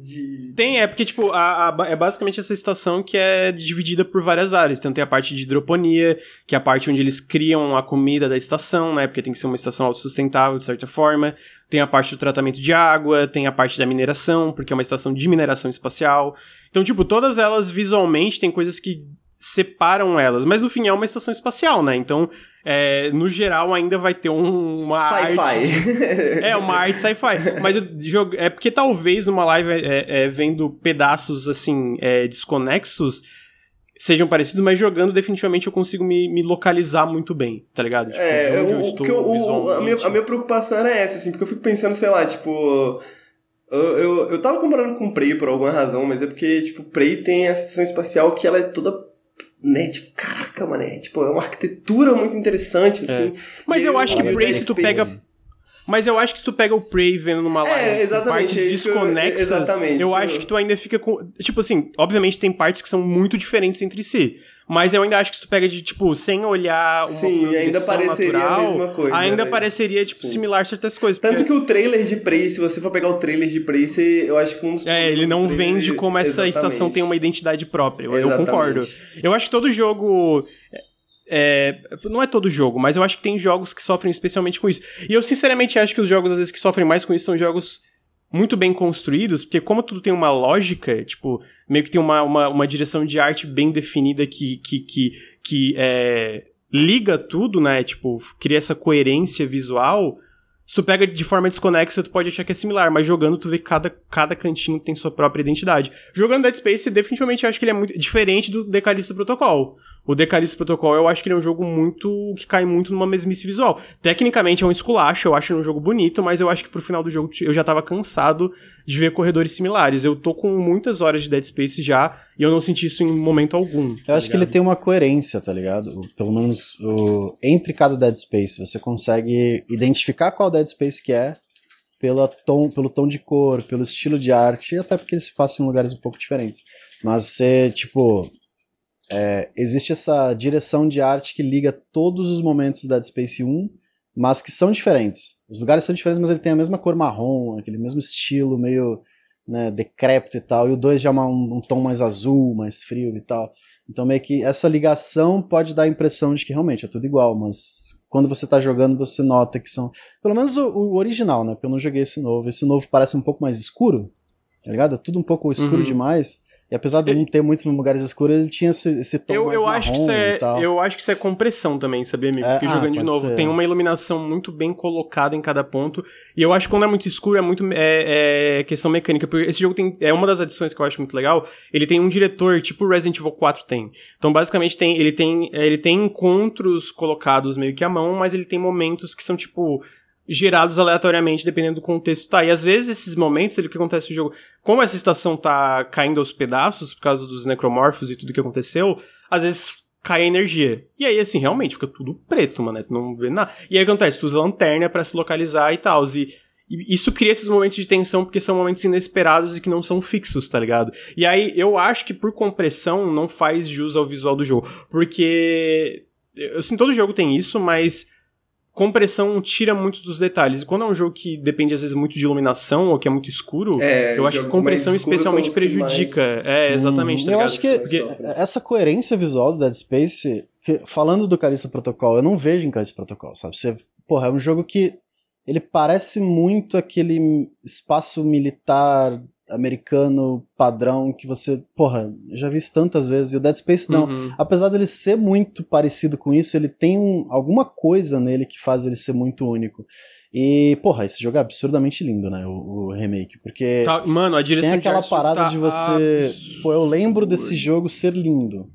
de. Tem, é porque, tipo, a, a- é basicamente essa estação que é dividida por várias áreas. Então tem a parte de hidroponia, que é a parte onde eles criam a comida da estação, né? Porque tem que ser uma estação autossustentável, de certa forma. Tem a parte do tratamento de água, tem a parte da mineração, porque é uma estação de mineração espacial. Então, tipo, todas elas visualmente tem coisas que separam elas, mas no fim é uma estação espacial, né? Então, é, no geral, ainda vai ter um- uma arte Sci-fi. é, uma arte sci-fi. Mas jogo, é porque talvez numa live é, é, vendo pedaços assim, é, desconexos, sejam parecidos, mas jogando definitivamente eu consigo me, me localizar muito bem, tá ligado? Tipo, É, de onde eu, eu o- estou eu- o- a, minha, a minha preocupação era essa, assim, porque eu fico pensando, sei lá, tipo. Eu, eu, eu tava comparando com Prey por alguma razão, mas é porque, tipo, Prey tem a estação espacial que ela é toda. Né, tipo, caraca, mano, é, tipo, é uma arquitetura muito interessante, assim. Mas E eu acho que o Prey, se tu pega Mas eu acho que se tu pega o Prey vendo numa É, live com exatamente, partes é isso desconexas, exatamente, eu acho que tu ainda fica com. Tipo assim, obviamente tem partes que são muito diferentes entre si. Mas eu ainda acho que se tu pega de, tipo, sem olhar uma Sim, ainda pareceria a natural, mesma coisa, Ainda né? pareceria, tipo, Sim. similar certas coisas. Tanto porque- que o trailer de Prey, se você for pegar o trailer de Prey, você, eu acho que um dos É, ele não vende como essa Exatamente. estação tem uma identidade própria. Eu, eu concordo. Eu acho que todo jogo. É, não é todo jogo, mas eu acho que tem jogos que sofrem especialmente com isso. E eu sinceramente acho que os jogos, às vezes, que sofrem mais com isso são jogos muito bem construídos, porque como tudo tem uma lógica, tipo, meio que tem uma, uma, uma direção de arte bem definida que, que, que, que é, liga tudo, né? Tipo, cria essa coerência visual. Se tu pega de forma desconexa, tu pode achar que é similar, mas jogando tu vê que cada, cada cantinho tem sua própria identidade. Jogando Dead Space, definitivamente acho que ele é muito diferente do Decalisto Protocol. O Decalisto Protocol, eu acho que ele é um jogo muito. que cai muito numa mesmice visual. Tecnicamente é um esculacho, eu acho ele um jogo bonito, mas eu acho que pro final do jogo eu já tava cansado de ver corredores similares. Eu tô com muitas horas de Dead Space já e eu não senti isso em momento algum. Eu acho que ele tem uma coerência, tá ligado? Pelo menos o- entre cada Dead Space, você consegue identificar qual Dead Space que é pela tom, pelo tom de cor, pelo estilo de arte, e até porque ele se passa em lugares um pouco diferentes. Mas você, tipo. É, existe essa direção de arte que liga todos os momentos do Dead Space 1, mas que são diferentes. Os lugares são diferentes, mas ele tem a mesma cor marrom, aquele mesmo estilo meio né, decrépito e tal. E o 2 já é uma- um, um tom mais azul, mais frio e tal. Então meio que essa ligação pode dar a impressão de que realmente é tudo igual, mas quando você tá jogando você nota que são, pelo menos o, o original, né, porque eu não joguei esse novo. Esse novo parece um pouco mais escuro, tá ligado? É tudo um pouco escuro Uhum. demais. E apesar de não ter muitos lugares escuros, ele tinha esse, esse tom Eu, mais eu, acho que isso e é, tal. eu acho que isso é compressão também, sabia, amigo? É, Porque ah, jogando de novo, ser. tem uma iluminação muito bem colocada em cada ponto. E eu acho que quando é muito escuro, é muito é, é questão mecânica. Porque esse jogo tem. É uma das adições que eu acho muito legal. Ele tem um diretor, tipo Resident Evil 4 tem. Então, basicamente, tem, ele, tem, ele tem encontros colocados meio que à mão, mas ele tem momentos que são, tipo. Gerados aleatoriamente, dependendo do contexto. Tá, e às vezes esses momentos, ele, o que acontece no jogo, como essa estação tá caindo aos pedaços por causa dos necromorfos e tudo que aconteceu, às vezes cai a energia. E aí, assim, realmente fica tudo preto, mano. né? Tu não vê nada. E aí acontece, tu usa lanterna pra se localizar e tal. E, e isso cria esses momentos de tensão porque são momentos inesperados e que não são fixos, tá ligado? E aí eu acho que por compressão não faz jus ao visual do jogo. Porque. Sinto todo jogo tem isso, mas compressão tira muito dos detalhes. E quando é um jogo que depende às vezes muito de iluminação ou que é muito escuro, É, eu acho que compressão especialmente prejudica. mais- É, exatamente. tá Hum, eu ligado? acho que, Mas que sofre. essa coerência visual do Dead Space, que- falando do Callisto Protocol, eu não vejo em Callisto Protocol, sabe? Você, porra, é um jogo que ele parece muito aquele espaço militar americano padrão que você, porra, eu já vi isso tantas vezes, e o Dead Space não. Uhum. Apesar dele ser muito parecido com isso, ele tem um- alguma coisa nele que faz ele ser muito único. E, porra, esse jogo é absurdamente lindo, né? O, o remake. Porque Tá, mano, a direção tem aquela parada tá de você. absurda. Pô, eu lembro desse jogo ser lindo.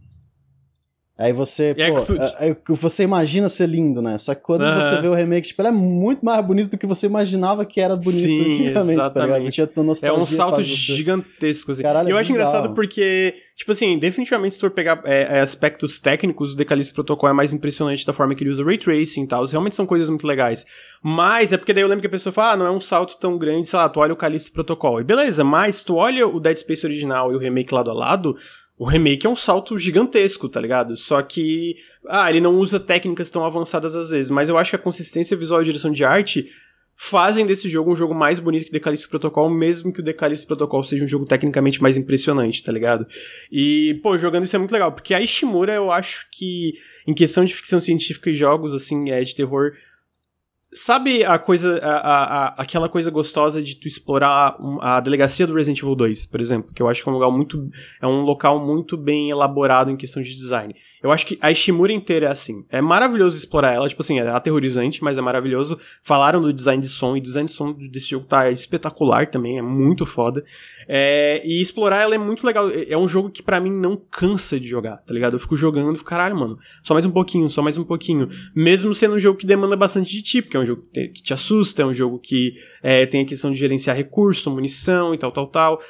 Aí você, E é pô, que tu- é- que você imagina ser lindo, né? Só que quando Aham. você vê o remake, tipo, ele é muito mais bonito do que você imaginava que era bonito Sim, antigamente, tá ligado? exatamente. A tua É um salto gigantesco, assim. Caralho, eu é acho engraçado porque, tipo assim, definitivamente se for pegar é, é, aspectos técnicos, o Decalisto Protocol é mais impressionante da forma que ele usa Ray Tracing e tal. Realmente são coisas muito legais. Mas é porque daí eu lembro que a pessoa fala, ah, não é um salto tão grande, sei lá, tu olha o Callisto Protocol. E beleza, mas tu olha o Dead Space original e o remake lado a lado, o remake é um salto gigantesco, tá ligado? Só que, ah, ele não usa técnicas tão avançadas às vezes, mas eu acho que a consistência visual e direção de arte fazem desse jogo um jogo mais bonito que Decalisto Protocol, mesmo que o Decalisto Protocol seja um jogo tecnicamente mais impressionante, tá ligado? E, pô, jogando isso é muito legal, porque a Ishimura eu acho que, em questão de ficção científica e jogos, assim, é, de terror, Sabe a coisa, a, a- aquela coisa gostosa de tu explorar a delegacia do Resident Evil 2, por exemplo, que eu acho que é um lugar muito, é um local muito bem elaborado em questão de design. Eu acho que a Ishimura inteira é assim. É maravilhoso explorar ela, tipo assim, é aterrorizante, mas é maravilhoso. Falaram do design de som, e o design de som desse jogo tá espetacular também, é muito foda. É, e explorar ela é muito legal. É um jogo que pra mim não cansa de jogar, tá ligado? Eu fico jogando fico, caralho, mano, só mais um pouquinho, só mais um pouquinho. Mesmo sendo um jogo que demanda bastante de ti, porque é um jogo que te- assusta, é um jogo que é, tem a questão de gerenciar recurso, munição e tal, tal, tal.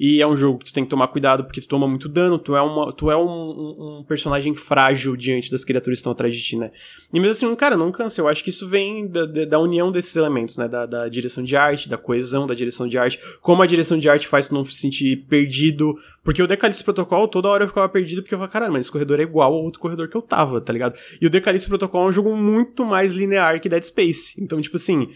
E é um jogo que tu tem que tomar cuidado porque tu toma muito dano, tu é, uma, tu é um, um, personagem frágil diante das criaturas que estão atrás de ti, né? E mesmo assim, cara, não cansa. Eu acho que isso vem da, da união desses elementos, né? Da, da, direção de arte, da coesão da direção de arte. Como a direção de arte faz tu não se sentir perdido. Porque o Decalixto Protocol, toda hora eu ficava perdido porque eu falava, caralho, mas esse corredor é igual ao outro corredor que eu tava, tá ligado? E o Decalixto Protocol é um jogo muito mais linear que Dead Space. Então, tipo assim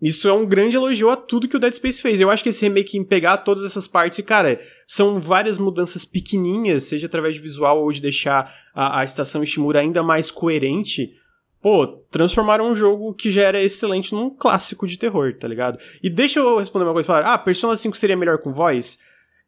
isso é um grande elogio a tudo que o Dead Space fez. Eu acho que esse remake em pegar todas essas partes e, cara, são várias mudanças pequenininhas, seja através de visual ou de deixar a, a estação Ishimura ainda mais coerente. Pô, transformaram um jogo que já era excelente num clássico de terror, tá ligado? E deixa eu responder uma coisa, falar, ah, Persona 5 seria melhor com voz?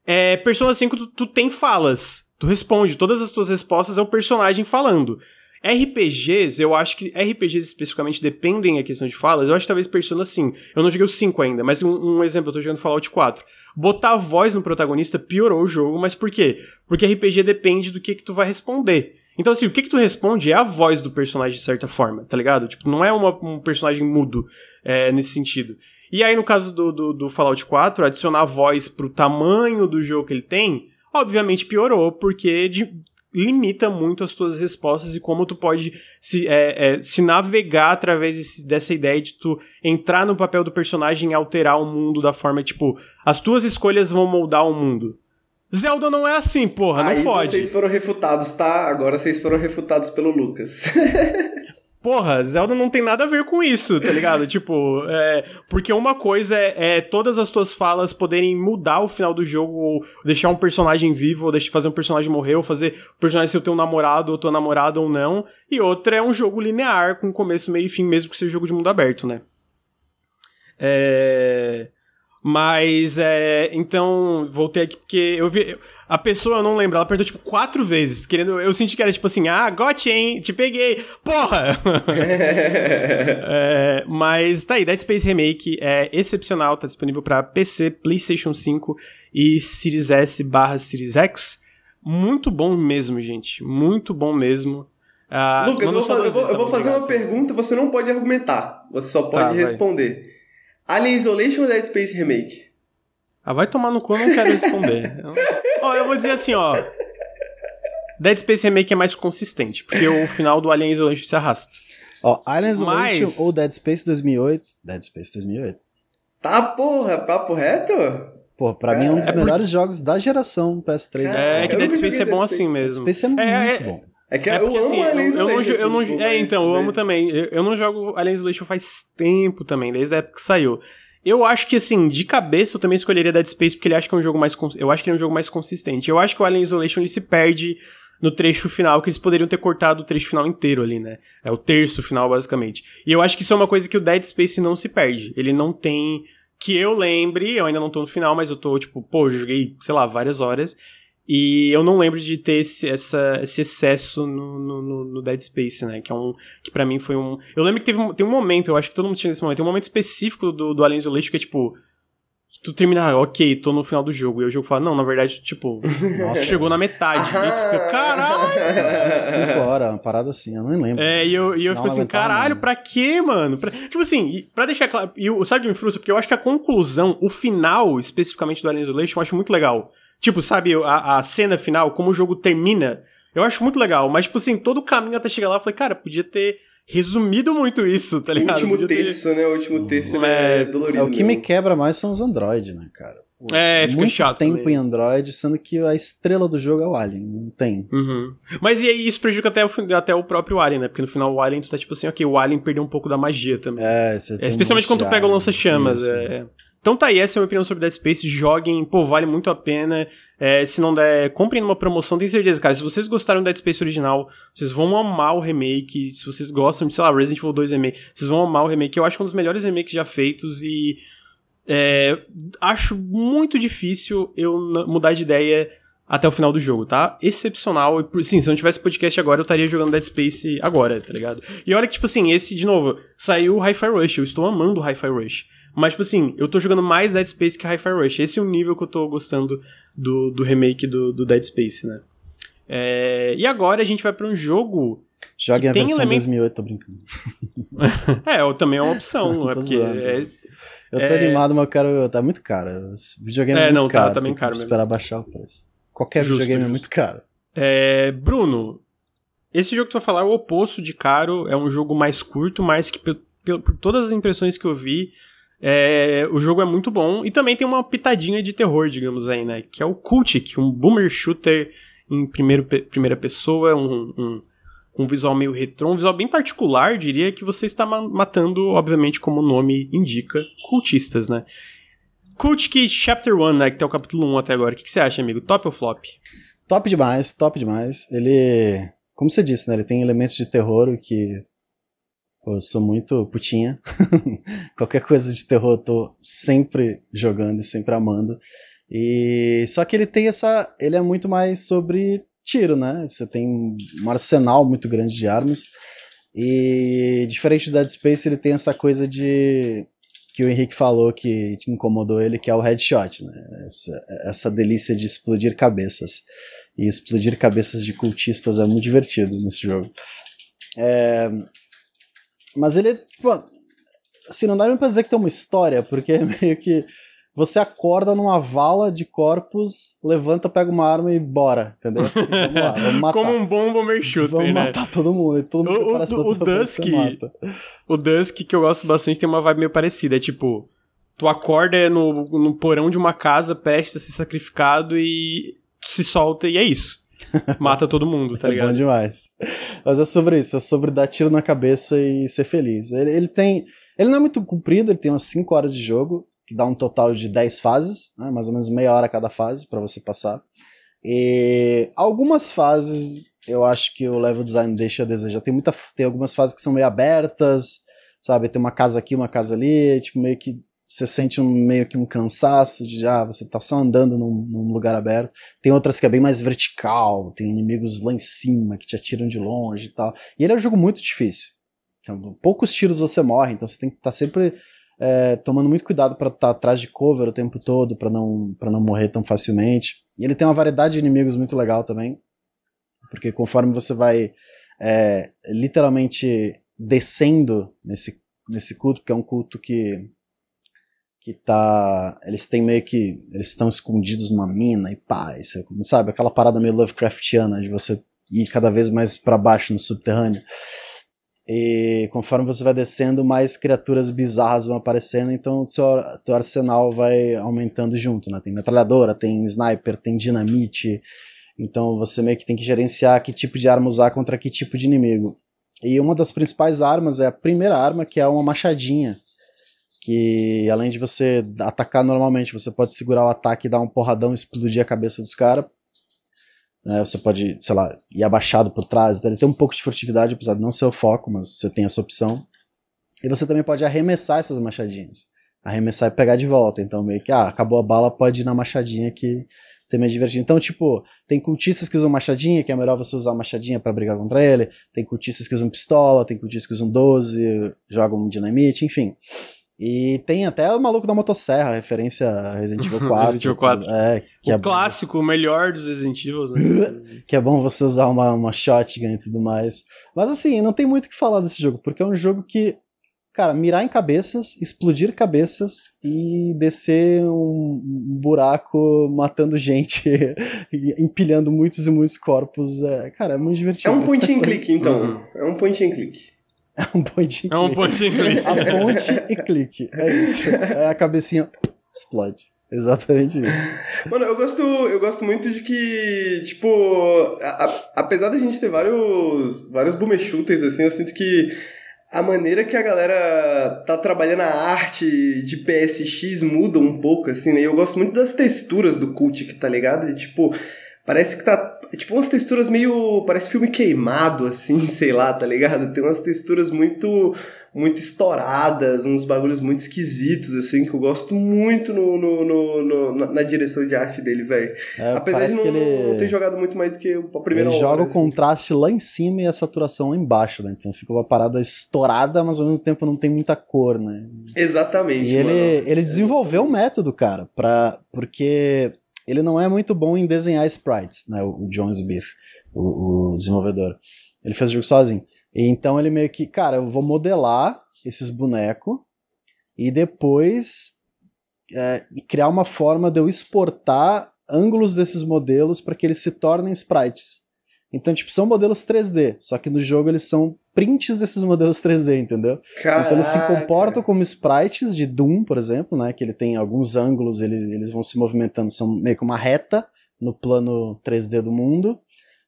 É, Persona 5 tu, tu tem falas, tu responde, todas as tuas respostas é o personagem falando. RPGs, eu acho que RPGs especificamente dependem da questão de falas. Eu acho que talvez Persona sim. Eu não joguei o 5 ainda, mas um, um, exemplo, eu tô jogando Fallout 4. Botar a voz no protagonista piorou o jogo, mas por quê? Porque RPG depende do que, que tu vai responder. Então, assim, o que, que tu responde é a voz do personagem, de certa forma, tá ligado? Tipo, não é uma, um personagem mudo é, nesse sentido. E aí, no caso do, do, do Fallout 4, adicionar a voz pro tamanho do jogo que ele tem, obviamente piorou, porque de, limita muito as tuas respostas e como tu pode se, é, é, se navegar através desse, dessa ideia de tu entrar no papel do personagem e alterar o mundo da forma, tipo, as tuas escolhas vão moldar o mundo. Zelda não é assim, porra, Aí não fode. vocês foram refutados, tá? Agora vocês foram refutados pelo Lucas. Porra, Zelda não tem nada a ver com isso, tá ligado? tipo, é, porque uma coisa é, é, todas as tuas falas poderem mudar o final do jogo, ou deixar um personagem vivo, ou deixar fazer um personagem morrer, ou fazer o personagem ser o teu namorado ou tua namorada ou não. E outra é um jogo linear, com começo, meio e fim, mesmo que seja um jogo de mundo aberto, né? É. Mas, é. Então, voltei aqui porque eu vi. A pessoa, eu não lembro, ela perguntou, tipo, quatro vezes, querendo... Eu senti que era, tipo assim, ah, got hein, te peguei, porra! é, mas tá aí, Dead Space Remake é excepcional, tá disponível para PC, PlayStation 5 e Series S barra Series X. Muito bom mesmo, gente, muito bom mesmo. Uh, Lucas, eu vou, fazer, eu vou, eu vou fazer uma pergunta, você não pode argumentar, você só pode tá, responder. Vai. Alien Isolation ou Dead Space Remake? Ah, vai tomar no cu, eu não quero responder. ó, eu vou dizer assim, ó. Dead Space Remake é mais consistente, porque o final do Alien Isolation se arrasta. Ó, Alien Isolation Mas... ou Dead Space 2008? Dead Space 2008. Tá, porra, papo reto? Pô, pra é, mim é um dos é melhores por... jogos da geração PS3. É, é que Dead Space é bom Dead assim mesmo. Dead Space é, é muito é, bom. É que é porque, eu assim, amo Alien eu, eu, não, eu não, tipo, É, então, eu amo também. Eu, eu não jogo Alien Isolation faz tempo também, desde a época que saiu. Eu acho que, assim, de cabeça eu também escolheria Dead Space porque ele acha que é um jogo mais. Eu acho que é um jogo mais consistente. Eu acho que o Alien Isolation ele se perde no trecho final, que eles poderiam ter cortado o trecho final inteiro ali, né? É o terço final, basicamente. E eu acho que isso é uma coisa que o Dead Space não se perde. Ele não tem. Que eu lembre, eu ainda não tô no final, mas eu tô, tipo, pô, joguei, sei lá, várias horas. E eu não lembro de ter esse, essa, esse excesso no, no, no, Dead Space, né? Que é um. Que para mim foi um. Eu lembro que teve um, tem um momento, eu acho que todo mundo tinha nesse momento, tem um momento específico do, do Alien Isolation que é tipo. Que tu termina, ah, ok, tô no final do jogo. E o jogo fala, não, na verdade, tipo, nossa, chegou na metade. e tu fica, caralho! Cinco horas, uma parada assim, eu nem lembro. É, e eu, e eu fico assim, caralho, pra quê, mano? Pra, tipo assim, pra deixar claro, e sabe o que me frustra? Porque eu acho que a conclusão, o final, especificamente do Alien Isolation, eu acho muito legal. Tipo, sabe, a, a cena final, como o jogo termina, eu acho muito legal. Mas, tipo assim, todo o caminho até chegar lá, eu falei, cara, podia ter resumido muito isso, tá ligado? O último terço, ter... né? O último terço é, é dolorido. É, o que me quebra mais são os Android, né, cara? Pô, é, fica muito chato. tempo também. em Android, sendo que a estrela do jogo é o Alien. Não tem. Uhum. Mas e aí isso prejudica até o, até o próprio Alien, né? Porque no final o Alien tu tá tipo assim, ok, o Alien perdeu um pouco da magia também. É, você é, Especialmente quando tu pega o lança-chamas. É. Então tá aí, essa é a minha opinião sobre Dead Space. Joguem, pô, vale muito a pena. É, se não der, comprem numa promoção, tenho certeza, cara. Se vocês gostaram do Dead Space original, vocês vão amar o remake. Se vocês gostam de, sei lá, Resident Evil 2 remake, vocês vão amar o remake. Eu acho que é um dos melhores remakes já feitos e. É, acho muito difícil eu mudar de ideia até o final do jogo, tá? Excepcional. Sim, se eu não tivesse podcast agora, eu estaria jogando Dead Space agora, tá ligado? E olha que, tipo assim, esse, de novo, saiu o Hi-Fi Rush. Eu estou amando o Hi-Fi Rush. Mas, tipo assim, eu tô jogando mais Dead Space que Hi-Fi Rush. Esse é o nível que eu tô gostando do, do remake do, do Dead Space, né? É, e agora a gente vai para um jogo. Jogue a versão elemento... 2008, tô brincando. é, também é uma opção. é porque é, Eu tô é... animado, mas eu quero. Tá muito caro. Esse videogame é, é muito não, caro. Tá, tá bem caro mesmo. esperar baixar o preço. Qualquer justo, videogame é justo. é muito caro. É, Bruno, esse jogo que tu vai falar é o oposto de caro. É um jogo mais curto, mas que, por todas as impressões que eu vi, é, o jogo é muito bom. E também tem uma pitadinha de terror, digamos aí, né? Que é o Cultic, um boomer shooter em primeiro, primeira pessoa, um, um um visual meio retrô, um visual bem particular, diria, que você está matando, obviamente, como o nome indica, cultistas, né? Cult Key Chapter 1, né, que tem o capítulo 1 até agora. O que, que você acha, amigo? Top ou flop? Top demais, top demais. Ele, como você disse, né, ele tem elementos de terror que eu sou muito putinha. Qualquer coisa de terror eu tô sempre jogando e sempre amando. E só que ele tem essa, ele é muito mais sobre tiro, né? Você tem um arsenal muito grande de armas. E diferente do Dead Space, ele tem essa coisa de que o Henrique falou que incomodou ele, que é o headshot, né? Essa, essa delícia de explodir cabeças. E explodir cabeças de cultistas é muito divertido nesse jogo. É... Mas ele, tipo, assim, não dá nem pra dizer que tem uma história, porque é meio que você acorda numa vala de corpos, levanta, pega uma arma e bora, entendeu? Vamos lá, vamos matar. Como um bom bomber shooter, vamos né? matar todo mundo. E todo mundo o, o, o Dusk, o Dusk, que eu gosto bastante, tem uma vibe meio parecida. É tipo, tu acorda é no, no porão de uma casa, prestes a ser sacrificado e se solta e é isso. Mata todo mundo, tá ligado? É bom demais. Mas é sobre isso, é sobre dar tiro na cabeça e ser feliz. Ele, ele tem... Ele não é muito comprido, ele tem umas 5 horas de jogo que dá um total de 10 fases, né, mais ou menos meia hora cada fase para você passar. E algumas fases eu acho que o level design deixa a desejar. Tem, muita, tem algumas fases que são meio abertas, sabe? Tem uma casa aqui, uma casa ali, tipo, meio que você sente um, meio que um cansaço de ah, você tá só andando num, num, lugar aberto. Tem outras que é bem mais vertical, tem inimigos lá em cima que te atiram de longe e tal. E ele é um jogo muito difícil. Então, poucos tiros você morre, então você tem que estar tá sempre é, tomando muito cuidado para estar tá atrás de cover o tempo todo, para não, pra não morrer tão facilmente. E ele tem uma variedade de inimigos muito legal também, porque conforme você vai é, literalmente descendo nesse, nesse culto, que é um culto que que tá. Eles têm meio que. Eles estão escondidos numa mina e pá, isso sabe? Aquela parada meio Lovecraftiana de você ir cada vez mais para baixo no subterrâneo. E conforme você vai descendo, mais criaturas bizarras vão aparecendo, então o seu, teu arsenal vai aumentando junto, né? Tem metralhadora, tem sniper, tem dinamite, então você meio que tem que gerenciar que tipo de arma usar contra que tipo de inimigo. E uma das principais armas é a primeira arma, que é uma machadinha, que além de você atacar normalmente, você pode segurar o ataque e dar um porradão e explodir a cabeça dos caras, né? Você pode, sei lá, ir abaixado por trás. Então ele tem um pouco de furtividade, apesar de não ser o foco, mas você tem essa opção. E você também pode arremessar essas machadinhas. Arremessar e pegar de volta. Então, meio que, ah, acabou a bala, pode ir na machadinha que também é divertido. Então, tipo, tem cultistas que usam machadinha, que é melhor você usar machadinha para brigar contra ele. Tem cultistas que usam pistola, tem cultistas que usam 12, jogam dinamite, enfim. E tem até o maluco da motosserra, referência a Resident Evil 4. Resident Evil 4. É, que o é clássico, bom. o melhor dos Resident Evil, né? que é bom você usar uma, uma shotgun e tudo mais. Mas assim, não tem muito o que falar desse jogo, porque é um jogo que, cara, mirar em cabeças, explodir cabeças e descer um buraco matando gente, empilhando muitos e muitos corpos. É, cara, é muito divertido. É um point and click, então. Uhum. É um point and click. É um point and clique. É um point and clique. A ponte e clique. É isso. É a cabecinha explode. Exatamente isso. Mano, eu gosto, eu gosto muito de que, tipo, a, a, apesar da gente ter vários, vários boomer shooters, assim, eu sinto que a maneira que a galera tá trabalhando a arte de PSX muda um pouco, assim, né? E eu gosto muito das texturas do Cult, tá ligado? De, tipo, parece que tá tipo umas texturas meio. Parece filme queimado, assim, sei lá, tá ligado? Tem umas texturas muito muito estouradas, uns bagulhos muito esquisitos, assim, que eu gosto muito no, no, no, no na direção de arte dele, velho. É, Apesar de não, que ele... não ter jogado muito mais que a primeira Ele hora, joga assim. o contraste lá em cima e a saturação lá embaixo, né? Então fica uma parada estourada, mas ao mesmo tempo não tem muita cor, né? Exatamente. E ele, ele desenvolveu um método, cara, pra, porque ele não é muito bom em desenhar sprites, né? O, John Smith, o, o desenvolvedor. Ele fez o jogo sozinho. Então ele meio que, cara, eu vou modelar esses bonecos e depois é, criar uma forma de eu exportar ângulos desses modelos para que eles se tornem sprites. Então, tipo, são modelos 3D, só que no jogo eles são prints desses modelos 3D, entendeu? Caraca. Então eles se comportam como sprites de Doom, por exemplo, né? Que ele tem alguns ângulos, ele, eles vão se movimentando, são meio que uma reta no plano 3D do mundo.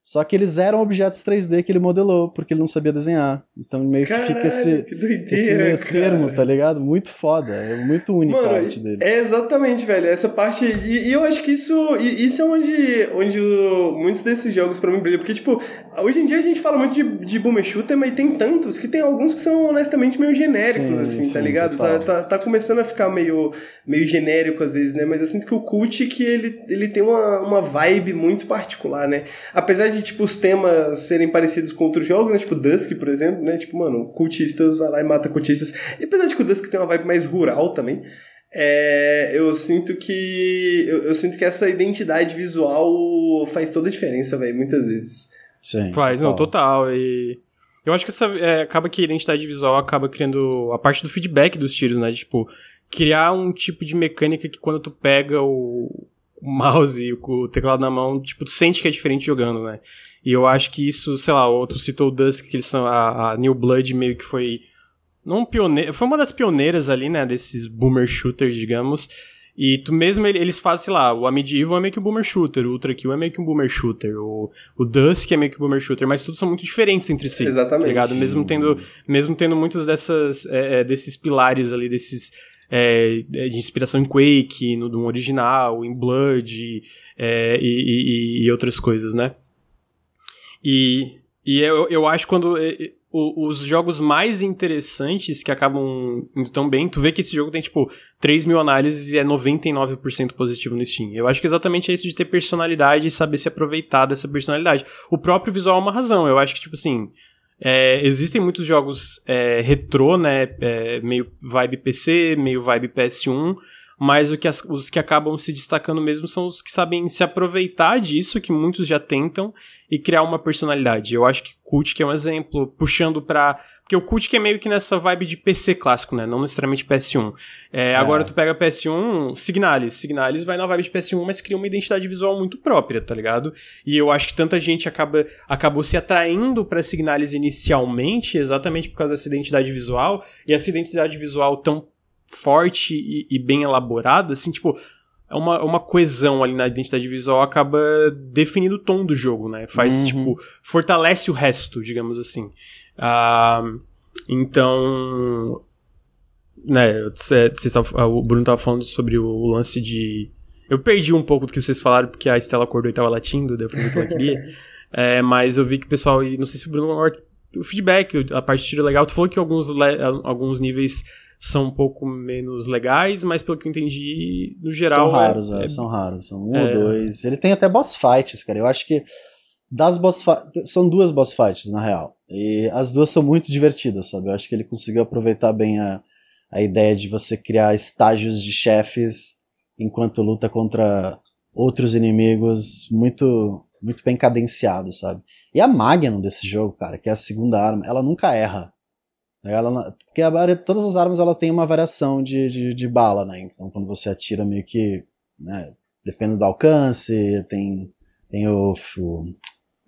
Só que eles eram objetos 3D que ele modelou, porque ele não sabia desenhar. Então meio Caralho, que fica esse, que doideira, esse meio cara. termo, tá ligado? Muito foda. É muito único Mano, a arte dele. É exatamente, velho. Essa parte. E, e eu acho que isso, isso é onde, onde o, muitos desses jogos pra mim brilham. Porque, tipo, hoje em dia a gente fala muito de, de boomer shooter, mas tem tantos que tem alguns que são honestamente meio genéricos, sim, assim, tá sim, tá ligado? Tá, tá, tá, começando a ficar meio, meio genérico às vezes, né? Mas eu sinto que o Cult que ele, ele tem uma, uma vibe muito particular, né? Apesar de, tipo, os temas serem parecidos com outros jogos, né? Tipo Dusk, por exemplo, né? Tipo, mano, cultistas vai lá e mata cultistas. E apesar de que o Dusk tem uma vibe mais rural também, é, eu sinto que eu, eu, sinto que essa identidade visual faz toda a diferença, velho, muitas vezes. Sim. Faz, não, total. E eu acho que essa é, acaba que a identidade visual acaba criando a parte do feedback dos tiros, né? tipo, criar um tipo de mecânica que quando tu pega o, o mouse e o teclado na mão, tipo, tu sente que é diferente jogando, né? E eu acho que isso, sei lá, outro citou o Dusk, que eles são, a, a New Blood meio que foi, não pioneira, foi uma das pioneiras ali, né, desses boomer shooters, digamos, e tu mesmo, eles fazem, sei lá, o Amidevil é meio que um boomer shooter, o Ultra Kill é meio que um boomer shooter, o, o Dusk é meio que um boomer shooter, mas todos são muito diferentes entre si. Exatamente. Tá ligado? Mesmo tendo, mesmo tendo muitos dessas, é, é desses pilares ali, desses é, é, de inspiração em Quake, no Doom original, em Blood é, e, e, e, outras coisas, né? E, e eu, eu acho quando é, os jogos mais interessantes que acabam indo tão bem, tu vê que esse jogo tem, tipo, 3 mil análises e é 99% positivo no Steam. Eu acho que exatamente é isso de ter personalidade e saber se aproveitar dessa personalidade. O próprio visual é uma razão. Eu acho que, tipo assim, é, existem muitos jogos é, retrô, né? É, meio vibe PC, meio vibe PS1, mas que as, os que acabam se destacando mesmo são os que sabem se aproveitar disso, que muitos já tentam, e criar uma personalidade. Eu acho que Cult que é um exemplo, puxando para porque o que é meio que nessa vibe de PC clássico, né? Não necessariamente PS1. É, é. Agora tu pega PS1, Signalis. Signalis vai na vibe de PS1, mas cria uma identidade visual muito própria, tá ligado? E eu acho que tanta gente acaba, acabou se atraindo pra Signalis inicialmente, exatamente por causa dessa identidade visual. E essa identidade visual tão forte e, e bem elaborada, assim, tipo, é uma, uma coesão ali na identidade visual acaba definindo o tom do jogo, né? Faz, uhum. tipo, fortalece o resto, digamos assim. Uh, então, né, cê, cê, o Bruno tava falando sobre o lance de... Eu perdi um pouco do que vocês falaram, porque a Estela acordou e tava latindo, deu pra ver o que ela queria. é, mas eu vi que o pessoal, e não sei se o Bruno... O feedback, a parte de tiro legal, tu falou que alguns, alguns níveis são um pouco menos legais, mas pelo que eu entendi, no geral. São raros, é, é, são raros. São um é... ou dois. Ele tem até boss fights, cara. Eu acho que das boss. São duas boss fights, na real. E as duas são muito divertidas, sabe? Eu acho que ele conseguiu aproveitar bem a, a ideia de você criar estágios de chefes enquanto luta contra outros inimigos muito muito bem cadenciado, sabe? E a Magnum desse jogo, cara, que é a segunda arma, ela nunca erra. Ela, porque a, todas as armas ela tem uma variação de, de, de, bala, né? Então quando você atira meio que, né, depende do alcance, tem, tem o, o,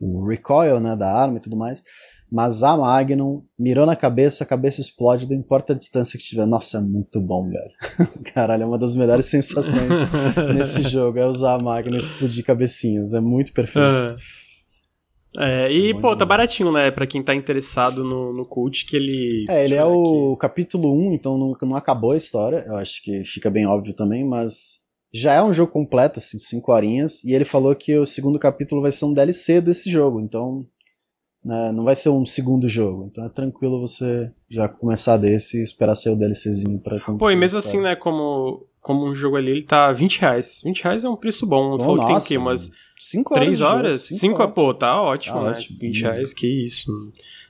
o, recoil né, da arma e tudo mais. Mas a Magnum mirou na cabeça, a cabeça explode, não importa a distância que tiver. Nossa, é muito bom, velho. Caralho, é uma das melhores sensações nesse jogo, é usar a Magnum e explodir cabecinhas. É muito perfeito. Uh. É, e, pô, tá baratinho, né? Pra quem tá interessado no, no cult, que ele. É, ele é o capítulo 1, então não, não acabou a história. Eu acho que fica bem óbvio também, mas já é um jogo completo, assim, cinco horinhas. E ele falou que o segundo capítulo vai ser um DLC desse jogo, então. Né, não vai ser um segundo jogo. Então é tranquilo você já começar desse e esperar ser o DLCzinho pra Pô, e mesmo assim, né, como, como um jogo ali, ele tá 20 reais. 20 reais é um preço bom. Bom, falou que tem aqui umas 5 horas. 3 horas? 5 horas. Pô, tá ótimo, tá né? Ótimo. 20 reais, que isso.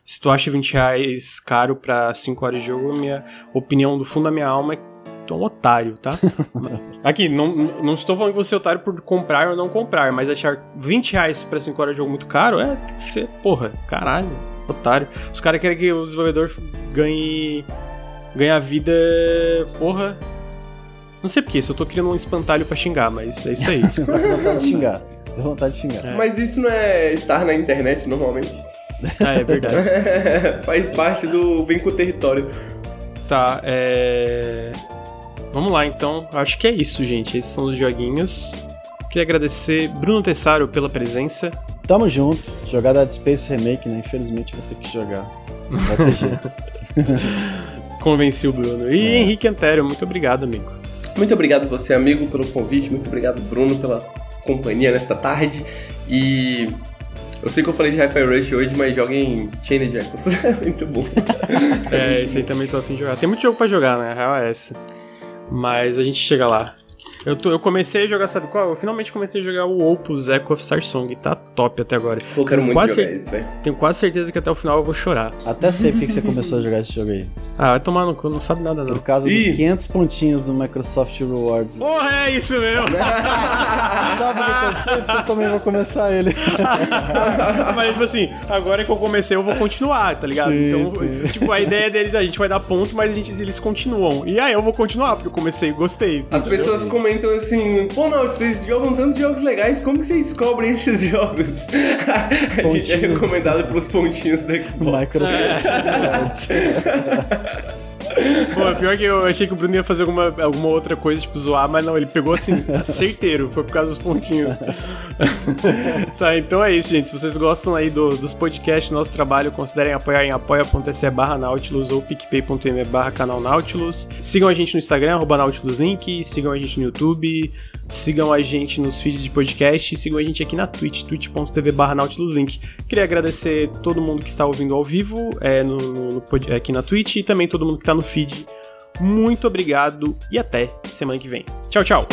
Se tu acha 20 reais caro pra 5 horas de jogo, minha opinião do fundo da minha alma é que tu é um otário, tá? Aqui, não, não estou falando que você é otário por comprar ou não comprar, mas achar 20 reais pra 5 horas de jogo muito caro é tem que ser, porra, caralho, otário. Os caras querem que o desenvolvedor ganhe ganhar vida. Porra. Não sei porquê, só tô criando um espantalho pra xingar, mas é isso aí. tá com vontade de xingar. Deu vontade de xingar. É. Mas isso não é estar na internet normalmente? Ah, é verdade. Faz parte do Vem com o Território. Tá, é. Vamos lá então. Acho que é isso, gente. Esses são os joguinhos. Queria agradecer Bruno Tessaro pela presença. Tamo junto. Jogar Dead Space Remake, né? Infelizmente vou ter que jogar. Não vai ter jeito. Convenci o Bruno. E é. Henrique Antério, muito obrigado, amigo. Muito obrigado você, amigo, pelo convite. Muito obrigado, Bruno, pela companhia nesta tarde. E eu sei que eu falei de Hi-Fi Rush hoje, mas joguem Chained Echoes. é muito bom. é, isso aí também tô afim de jogar. Tem muito jogo pra jogar, né? A real é essa. Mas a gente chega lá. Eu, tô, eu comecei a jogar, sabe qual? Eu finalmente comecei a jogar o Opus Echo of Sarsong. Tá top até agora. Pô, quero muito quase jogar isso, velho. Tenho quase certeza que até o final eu vou chorar. Até sei porque que você começou a jogar esse jogo aí. Ah, vai tomar no cu, não sabe nada não. Por causa Ih. dos 500 pontinhos do Microsoft Rewards. Porra, é isso mesmo! sabe o que eu sei? Porque eu também vou começar ele. Mas, tipo assim, agora que eu comecei eu vou continuar, tá ligado? Sim, então, sim. tipo, a ideia deles, a gente vai dar ponto, mas a gente, eles continuam. E aí eu vou continuar, porque eu comecei e gostei. As entendeu? pessoas comentam assim, Pô, não, vocês jogam tantos jogos legais, como que vocês descobrem esses jogos? a gente é recomendado pelos pontinhos do Xbox. Microsoft. Pô, pior que eu achei que o Bruno ia fazer alguma, alguma outra coisa, tipo, zoar, mas não, ele pegou assim, certeiro, foi por causa dos pontinhos. tá, então é isso, gente. Se vocês gostam aí do, dos podcasts do nosso trabalho, considerem apoiar em apoia.se barra Nautilus ou picpay.me barra canal Nautilus. Sigam a gente no Instagram, arroba Nautilus Link, sigam a gente no YouTube, sigam a gente nos feeds de podcast e sigam a gente aqui na Twitch, twitch.tv barra. Queria agradecer todo mundo que está ouvindo ao vivo é, no, no, aqui na Twitch e também todo mundo que está no feed. Muito obrigado e até semana que vem. Tchau, tchau!